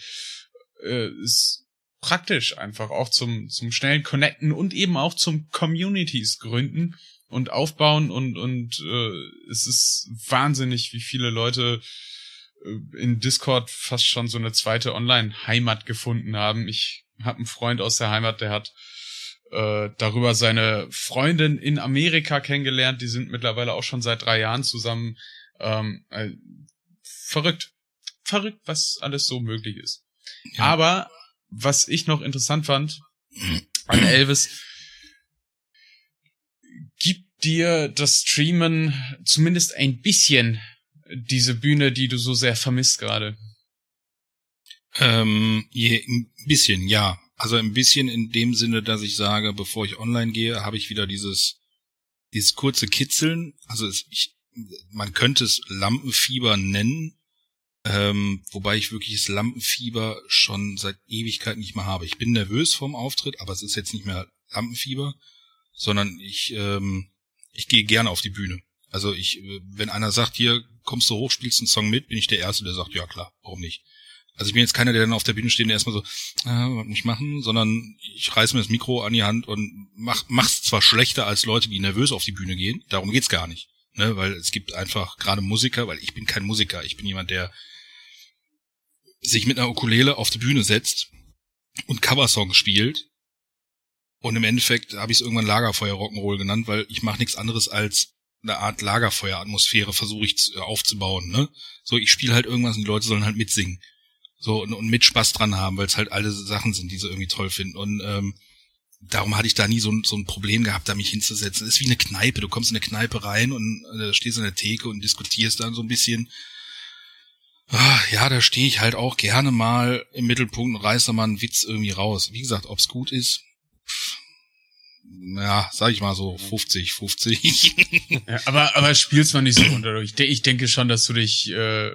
äh, ist praktisch einfach auch zum zum schnellen Connecten und eben auch zum Communities gründen und aufbauen und und äh, es ist wahnsinnig, wie viele Leute äh, in Discord fast schon so eine zweite Online-Heimat gefunden haben. Ich habe einen Freund aus der Heimat, der hat äh, darüber seine Freundin in Amerika kennengelernt. Die sind mittlerweile auch schon seit drei Jahren zusammen. Ähm, äh, verrückt, verrückt, was alles so möglich ist. Ja. Aber was ich noch interessant fand an Elvis, dir das Streamen zumindest ein bisschen diese Bühne, die du so sehr vermisst gerade? Ähm, je, ein bisschen, ja. Also ein bisschen in dem Sinne, dass ich sage, bevor ich online gehe, habe ich wieder dieses, dieses kurze Kitzeln. Also es, ich, man könnte es Lampenfieber nennen, Ähm, wobei ich wirklich das Lampenfieber schon seit Ewigkeit nicht mehr habe. Ich bin nervös vorm Auftritt, aber es ist jetzt nicht mehr Lampenfieber, sondern ich, ähm, ich gehe gerne auf die Bühne. Also ich, äh, wenn einer sagt, hier kommst du hoch, spielst einen Song mit, bin ich der Erste, der sagt, ja klar, warum nicht? Also ich bin jetzt keiner, der dann auf der Bühne steht und erstmal so, äh, was nicht machen, sondern ich reiß mir das Mikro an die Hand und mach, mach's zwar schlechter als Leute, die nervös auf die Bühne gehen, darum geht's gar nicht. Ne, weil es gibt einfach gerade Musiker, weil ich bin kein Musiker, ich bin jemand, der sich mit einer Ukulele auf die Bühne setzt und Coversongs spielt. Und im Endeffekt habe ich es irgendwann Lagerfeuer Rock'n'Roll genannt, weil ich mache nichts anderes als eine Art Lagerfeueratmosphäre versuche ich äh, aufzubauen. Ne? So, ich spiele halt irgendwas und die Leute sollen halt mitsingen. So und, und mit Spaß dran haben, weil es halt alle Sachen sind, die sie irgendwie toll finden. Und ähm, darum hatte ich da nie so, so ein Problem gehabt, da mich hinzusetzen. Es ist wie eine Kneipe. Du kommst in eine Kneipe rein und äh, stehst an der Theke und diskutierst dann so ein bisschen. Ah, ja, da stehe ich halt auch gerne mal im Mittelpunkt und reiß da mal einen Witz irgendwie raus. Wie gesagt, ob's gut ist, ja, sag ich mal so 50, 50. Ja, aber, aber spielst man nicht so unter. Ich, de ich denke schon, dass du dich äh,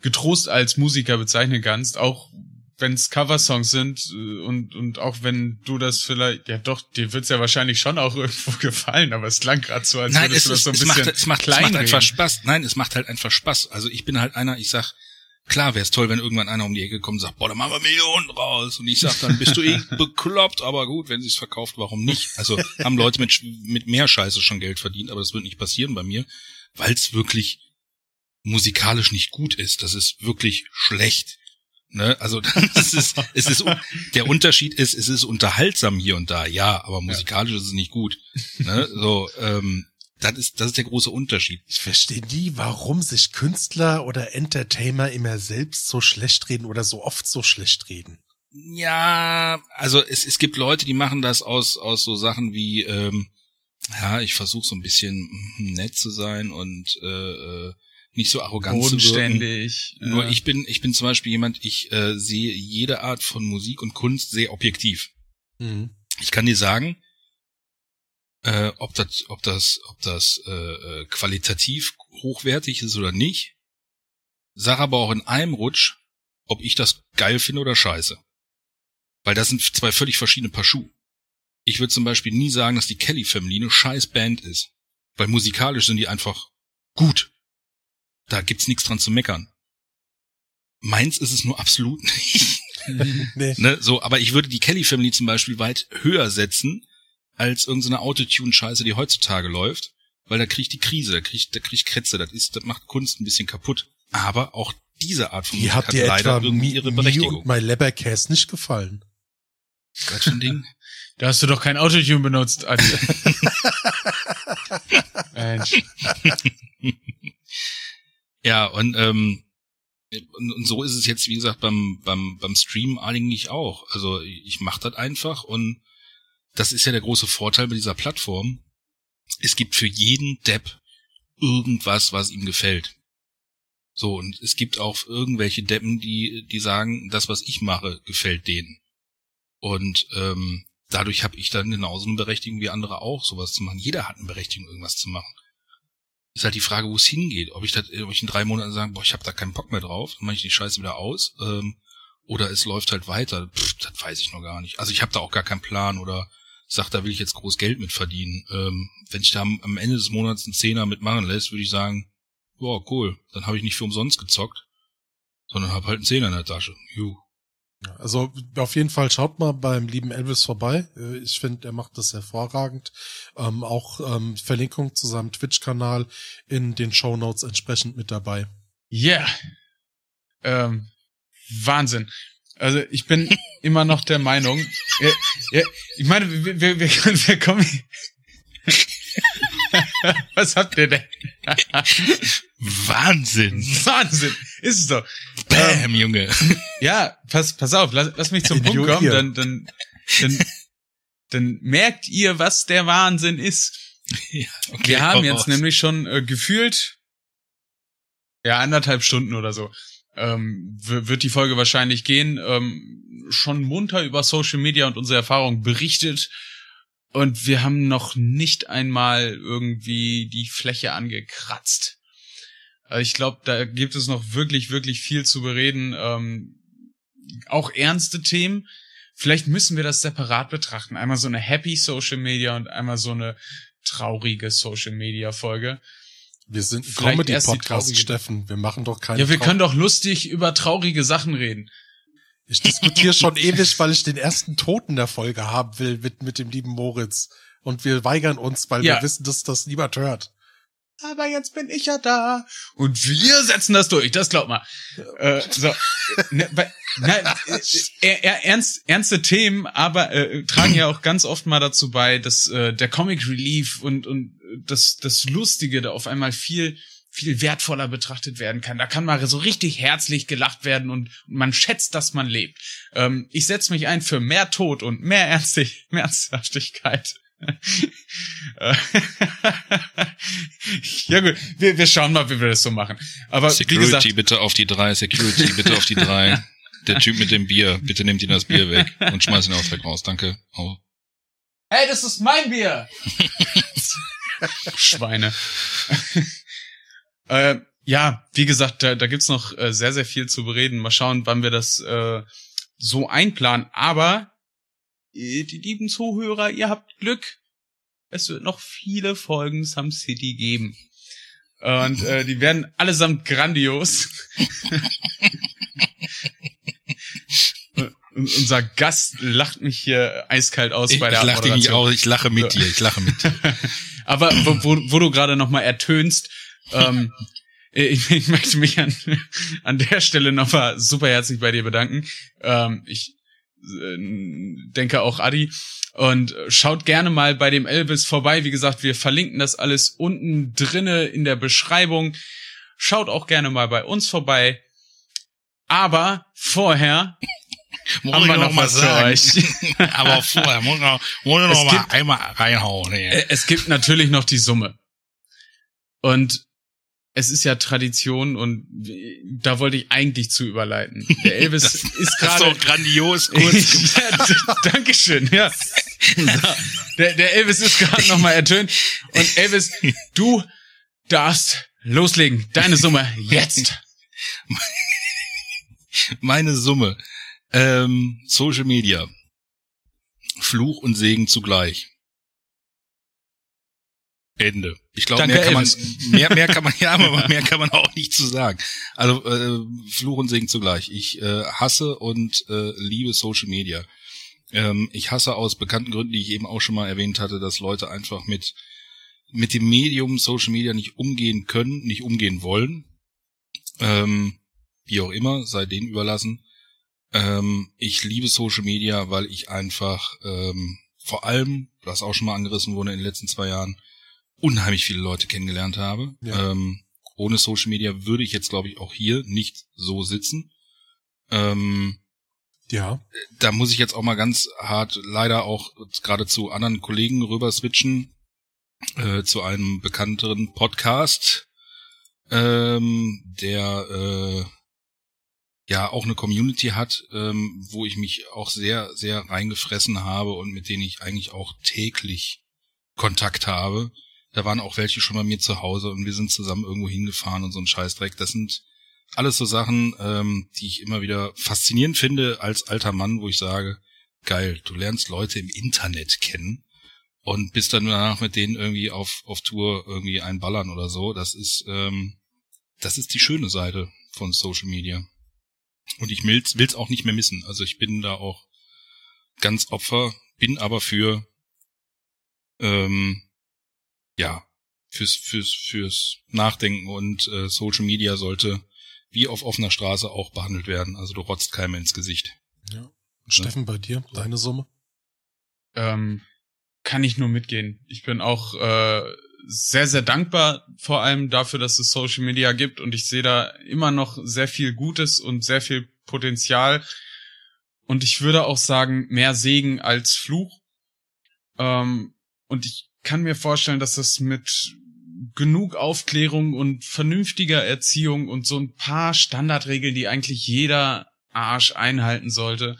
getrost als Musiker bezeichnen kannst, auch wenn es Coversongs sind äh, und und auch wenn du das vielleicht, ja doch, dir wird's ja wahrscheinlich schon auch irgendwo gefallen, aber es klang gerade so, als Nein, würdest es, du das so ein es, bisschen macht, es, macht, es macht einfach. Spaß. Nein, es macht halt einfach Spaß. Also ich bin halt einer, ich sag, klar wäre es toll, wenn irgendwann einer um die Ecke kommt und sagt, boah, da machen wir Millionen raus. Und ich sag dann, bist du eh bekloppt, aber gut, wenn sich's verkauft, warum nicht? Also haben Leute mit, mit mehr Scheiße schon Geld verdient, aber das wird nicht passieren bei mir, weil es wirklich musikalisch nicht gut ist. Das ist wirklich schlecht. Ne? Also das ist, es ist, der Unterschied ist, es ist unterhaltsam hier und da, ja, aber musikalisch ist es nicht gut. Ne? So, ähm, das ist, das ist der große Unterschied. Ich verstehe nie, warum sich Künstler oder Entertainer immer selbst so schlecht reden oder so oft so schlecht reden. Ja, also es, es gibt Leute, die machen das aus, aus so Sachen wie, ähm, ja, ich versuche so ein bisschen nett zu sein und äh, äh, nicht so arrogant zu wirken. Bodenständig. Nur ich bin, ich bin zum Beispiel jemand, ich äh, sehe jede Art von Musik und Kunst sehr objektiv. Mhm. Ich kann dir sagen, äh, ob das, ob das, ob das äh, äh, qualitativ hochwertig ist oder nicht. Sag aber auch in einem Rutsch, ob ich das geil finde oder scheiße. Weil das sind zwei völlig verschiedene Paar Schuhe. Ich würde zum Beispiel nie sagen, dass die Kelly Family eine scheiß Band ist. Weil musikalisch sind die einfach gut. Da gibt's nichts dran zu meckern. Meins ist es nur absolut nicht. Nee. Ne, so, aber ich würde die Kelly Family zum Beispiel weit höher setzen als irgendeine Autotune-Scheiße, die heutzutage läuft, weil da krieg ich die Krise, da krieg ich, da krieg ich Krätze, das ist, das macht Kunst ein bisschen kaputt. Aber auch diese Art von Die Musik hat hat dir leider etwa irgendwie ihre Berechtigung. und My Leberkäse nicht gefallen. Was für ein Ding? Da hast du doch kein Autotune benutzt, Adi. Mensch. Ja, und, ähm, und, und so ist es jetzt, wie gesagt, beim, beim, beim Stream eigentlich auch. Also ich mache das einfach und das ist ja der große Vorteil bei dieser Plattform. Es gibt für jeden Depp irgendwas, was ihm gefällt. So, und es gibt auch irgendwelche Deppen, die, die sagen, das, was ich mache, gefällt denen. Und ähm, dadurch habe ich dann genauso eine Berechtigung wie andere auch, sowas zu machen. Jeder hat eine Berechtigung, irgendwas zu machen. Ist halt die Frage, wo es hingeht. Ob ich, das, ob ich in drei Monaten sage, boah, ich habe da keinen Bock mehr drauf, dann mache ich die Scheiße wieder aus. Ähm, oder es läuft halt weiter. Pff, das weiß ich noch gar nicht. Also ich habe da auch gar keinen Plan oder sag, da will ich jetzt groß Geld mit verdienen. Ähm, wenn ich da am, Ende des Monats einen Zehner mitmachen lässt, würde ich sagen, boah, cool, dann habe ich nicht für umsonst gezockt, sondern habe halt einen Zehner in der Tasche. Juh. Also auf jeden Fall schaut mal beim lieben Elvis vorbei. Äh, Ich finde, er macht das hervorragend. Ähm, auch ähm, Verlinkung zu seinem Twitch-Kanal in den Show Notes entsprechend mit dabei. Yeah. Ähm, Wahnsinn. Also ich bin immer noch der Meinung, ja, ja, ich meine, wir, wir, wir, wir kommen. Was habt ihr denn? Wahnsinn. Wahnsinn, ist es doch. Bam, Junge. Ja, pass, pass auf, lass, lass mich zum Punkt kommen, dann, dann, dann, dann merkt ihr, was der Wahnsinn ist. ja, okay, Wir haben jetzt raus. nämlich schon äh, gefühlt ja anderthalb Stunden oder so. Ähm, wird die Folge wahrscheinlich gehen. Ähm, schon munter über Social Media und unsere Erfahrungen berichtet. Und wir haben noch nicht einmal irgendwie die Fläche angekratzt. Also ich glaube, da gibt es noch wirklich, wirklich viel zu bereden. Ähm, auch ernste Themen. Vielleicht müssen wir das separat betrachten. Einmal so eine Happy Social Media und einmal so eine traurige Social Media Folge. Wir sind ein Comedy-Podcast, Steffen. Wir machen doch keine. Ja, wir Trau können doch lustig über traurige Sachen reden. Ich diskutiere schon ewig, weil ich den ersten Toten der Folge haben will mit, mit dem lieben Moritz. Und wir weigern uns, weil ja. wir wissen, dass das niemand hört. Aber jetzt bin ich ja da. Und wir setzen das durch, das glaub mal. Äh, so. ne, bei, nein, äh, äh, ernst, ernste Themen, aber äh, tragen ja auch ganz oft mal dazu bei, dass äh, der Comic Relief und, und das, das Lustige da auf einmal viel viel wertvoller betrachtet werden kann. Da kann mal so richtig herzlich gelacht werden und man schätzt, dass man lebt. Ähm, ich setze mich ein für mehr Tod und mehr, Ernstig mehr Ernsthaftigkeit. ja gut, wir, wir schauen mal, wie wir das so machen. Aber Security wie gesagt, bitte auf die drei, Security bitte auf die drei. Der Typ mit dem Bier, bitte nehmt ihn das Bier weg und schmeißt ihn auch weg raus. Danke. Oh. Hey, das ist mein Bier. Schweine. äh, ja, wie gesagt, da, da gibt's noch äh, sehr, sehr viel zu bereden. Mal schauen, wann wir das äh, so einplanen. Aber die lieben Zuhörer, ihr habt Glück. Es wird noch viele Folgen Some City geben. Und äh, die werden allesamt grandios. Unser Gast lacht mich hier eiskalt aus ich, bei der Ich lache nicht aus, ich lache mit dir, ich lache mit dir. Aber wo, wo, wo du gerade nochmal ertönst, ähm, ich, ich möchte mich an, an der Stelle nochmal super herzlich bei dir bedanken. Ähm, ich denke auch Adi. Und schaut gerne mal bei dem Elvis vorbei. Wie gesagt, wir verlinken das alles unten drinne in der Beschreibung. Schaut auch gerne mal bei uns vorbei. Aber vorher muss haben wir noch, noch was für euch. Aber vorher muss, noch, muss noch mal einmal reinhauen. Hier. Es gibt natürlich noch die Summe. Und es ist ja Tradition und da wollte ich eigentlich zu überleiten. Der Elvis das, ist gerade so grandios kurz. ja, Dankeschön. Ja. Der, der Elvis ist gerade noch mal ertönt und Elvis, du darfst loslegen. Deine Summe jetzt. Meine Summe. Ähm, Social Media. Fluch und Segen zugleich. Ende. Ich glaube, mehr kann man, mehr, mehr kann man, ja, aber mehr kann man auch nicht zu sagen. Also äh, Fluch und Segen zugleich. Ich äh, hasse und äh, liebe Social Media. Ähm, ich hasse aus bekannten Gründen, die ich eben auch schon mal erwähnt hatte, dass Leute einfach mit mit dem Medium Social Media nicht umgehen können, nicht umgehen wollen. Ähm, wie auch immer, sei denen überlassen. Ähm, ich liebe Social Media, weil ich einfach ähm, vor allem, was auch schon mal angerissen wurde in den letzten zwei Jahren, unheimlich viele Leute kennengelernt habe. Ja. Ähm, ohne Social Media würde ich jetzt, glaube ich, auch hier nicht so sitzen. Ähm, ja. Da muss ich jetzt auch mal ganz hart leider auch gerade zu anderen Kollegen rüber switchen, äh, zu einem bekannteren Podcast, ähm, der äh, ja auch eine Community hat, ähm, wo ich mich auch sehr, sehr reingefressen habe und mit denen ich eigentlich auch täglich Kontakt habe. Da waren auch welche schon bei mir zu Hause und wir sind zusammen irgendwo hingefahren und so ein Scheißdreck. Das sind alles so Sachen, ähm, die ich immer wieder faszinierend finde als alter Mann, wo ich sage, geil, du lernst Leute im Internet kennen und bist dann danach mit denen irgendwie auf, auf Tour irgendwie einballern oder so. Das ist, ähm, das ist die schöne Seite von Social Media. Und ich will's, will's auch nicht mehr missen. Also ich bin da auch ganz Opfer, bin aber für ähm, ja, fürs, fürs, fürs Nachdenken und äh, Social Media sollte wie auf offener Straße auch behandelt werden. Also du rotzt keinem ins Gesicht. Ja. Und Steffen, ja. bei dir, deine Summe? Ähm, kann ich nur mitgehen. Ich bin auch äh, sehr, sehr dankbar vor allem dafür, dass es Social Media gibt und ich sehe da immer noch sehr viel Gutes und sehr viel Potenzial. Und ich würde auch sagen, mehr Segen als Fluch. Ähm, und ich kann mir vorstellen, dass das mit genug Aufklärung und vernünftiger Erziehung und so ein paar Standardregeln, die eigentlich jeder Arsch einhalten sollte,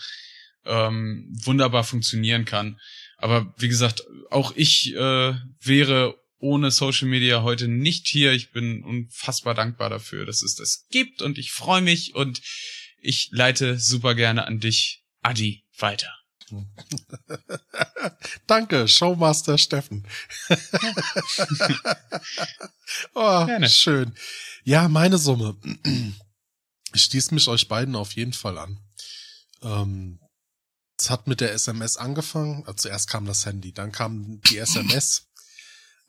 ähm, wunderbar funktionieren kann. Aber wie gesagt, auch ich äh, wäre ohne Social Media heute nicht hier. Ich bin unfassbar dankbar dafür, dass es das gibt und ich freue mich und ich leite super gerne an dich, Adi, weiter. Danke, Showmaster Steffen. oh, Gerne. schön. Ja, meine Summe. Ich schließe mich euch beiden auf jeden Fall an. Ähm, es hat mit der SMS angefangen. Also zuerst kam das Handy, dann kam die SMS,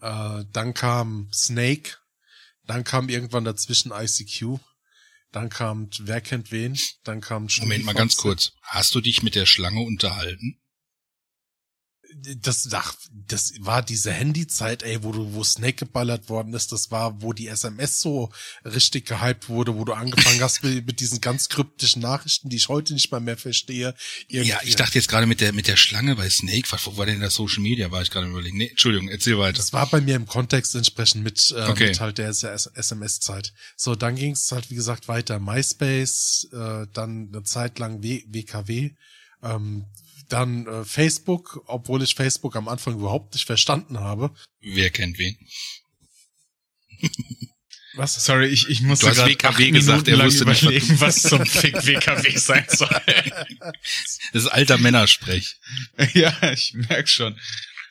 äh, dann kam Snake, dann kam irgendwann dazwischen ICQ, dann kam Wer kennt wen, dann kam Moment mal ganz kurz. Hast du dich mit der Schlange unterhalten? Das, ach, das war diese Handyzeit, ey, wo du, wo Snake geballert worden ist, das war, wo die SMS so richtig gehypt wurde, wo du angefangen hast mit, mit diesen ganz kryptischen Nachrichten, die ich heute nicht mal mehr verstehe. Irgendwie. Ja, ich dachte jetzt gerade mit der, mit der Schlange bei Snake, was, wo war denn das Social Media, war ich gerade überlegen. Nee, Entschuldigung, erzähl weiter. Das war bei mir im Kontext entsprechend mit, äh, okay. mit halt der SMS-Zeit. So, dann ging es halt, wie gesagt, weiter. MySpace, äh, dann eine Zeit lang w WKW, ähm, dann äh, Facebook, obwohl ich Facebook am Anfang überhaupt nicht verstanden habe. Wer kennt wen? Was? Sorry, ich, ich musste hast WKW gesagt, er wusste nicht, was zum Fick WKW sein soll. Das ist alter Männersprech. Ja, ich merk schon.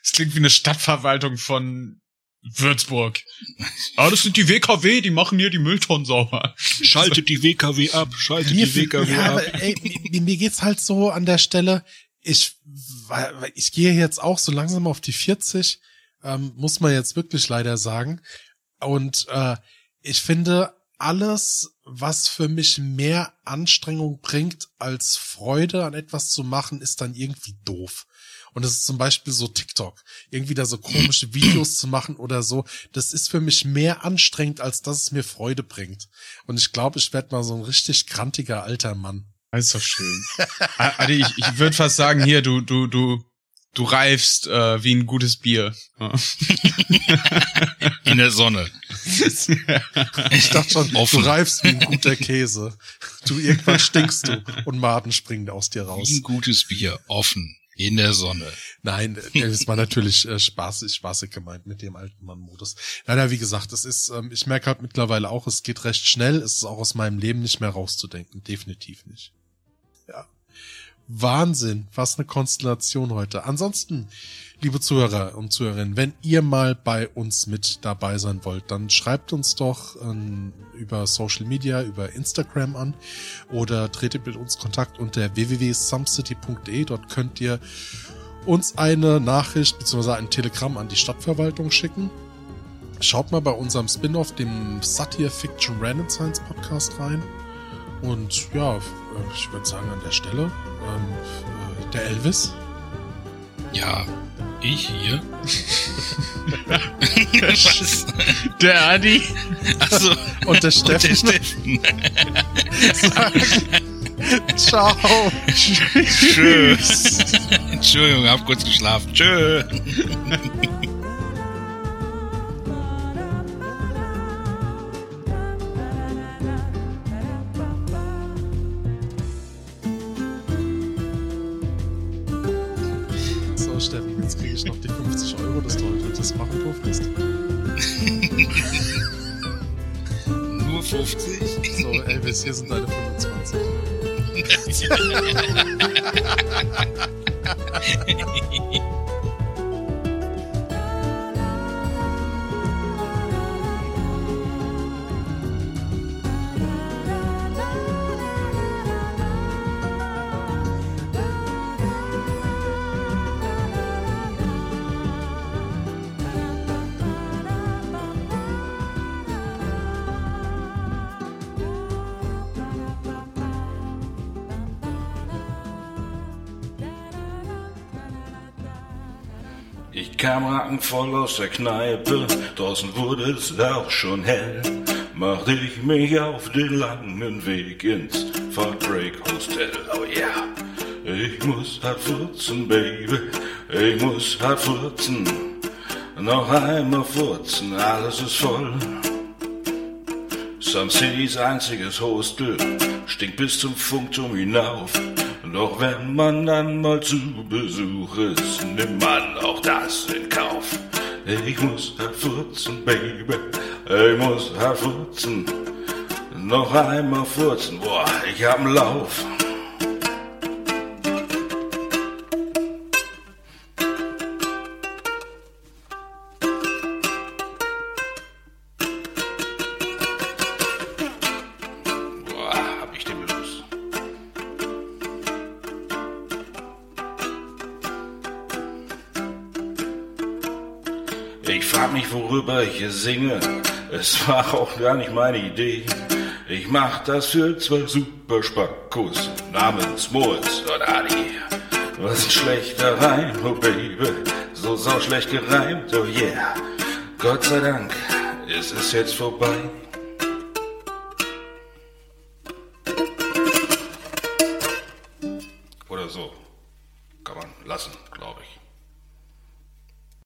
Es klingt wie eine Stadtverwaltung von Würzburg. Ah, das sind die WKW, die machen hier die Mülltonnen sauber. Schaltet die WKW ab, schaltet die WKW ja, ab. Ey, mir geht's halt so an der Stelle, ich, ich gehe jetzt auch so langsam auf die 40, ähm, muss man jetzt wirklich leider sagen. Und äh, ich finde, alles, was für mich mehr Anstrengung bringt, als Freude an etwas zu machen, ist dann irgendwie doof. Und das ist zum Beispiel so TikTok. Irgendwie da so komische Videos zu machen oder so. Das ist für mich mehr anstrengend, als dass es mir Freude bringt. Und ich glaube, ich werde mal so ein richtig krantiger alter Mann. Das ist doch schön. Adi, ich, ich würde fast sagen, hier, du, du, du, du reifst äh, wie ein gutes Bier. In der Sonne. Ich dachte schon, Offen. du reifst wie ein guter Käse. Du irgendwann stinkst du und Maden springen aus dir raus. Wie ein gutes Bier, offen. In der Sonne. Nein, es war natürlich äh, spaßig, spaßig gemeint mit dem alten Mann-Modus. Leider, wie gesagt, es ist, ähm, ich merke halt mittlerweile auch, es geht recht schnell, es ist auch aus meinem Leben nicht mehr rauszudenken. Definitiv nicht. Wahnsinn, was eine Konstellation heute. Ansonsten, liebe Zuhörer und Zuhörerinnen, wenn ihr mal bei uns mit dabei sein wollt, dann schreibt uns doch ähm, über Social Media, über Instagram an oder tretet mit uns Kontakt unter www.sumcity.de. Dort könnt ihr uns eine Nachricht bzw. ein Telegramm an die Stadtverwaltung schicken. Schaut mal bei unserem Spin-off, dem Satire Fiction Random Science Podcast rein. Und ja, ich würde sagen an der Stelle, ähm, äh, der Elvis. Ja, ich hier. Der Adi. Achso. Und der Steffen. Und der Steffen. Ciao. Tschüss. Entschuldigung, hab kurz geschlafen. Tschüss. Durftest? Nur 50? So, Elvis, hier sind deine 25. kam rankenvoll aus der Kneipe, draußen wurde es auch schon hell. Machte ich mich auf den langen Weg ins Break Hostel, oh yeah. Ich muss halt furzen, Baby, ich muss halt furzen. Noch einmal furzen, alles ist voll. Some City's einziges Hostel stinkt bis zum Funkturm hinauf. Doch wenn man dann mal zu Besuch ist, nimmt man auch das in Kauf. Ich muss halt furzen, Baby. Ich muss halt furzen. Noch einmal furzen. Boah, ich hab'n Lauf. Singe. Es war auch gar nicht meine Idee. Ich mach das für zwei super Spackos namens Moritz und Adi. Was ein schlechter Reim, oh Baby, so sau schlecht gereimt, oh yeah. Gott sei Dank ist es jetzt vorbei.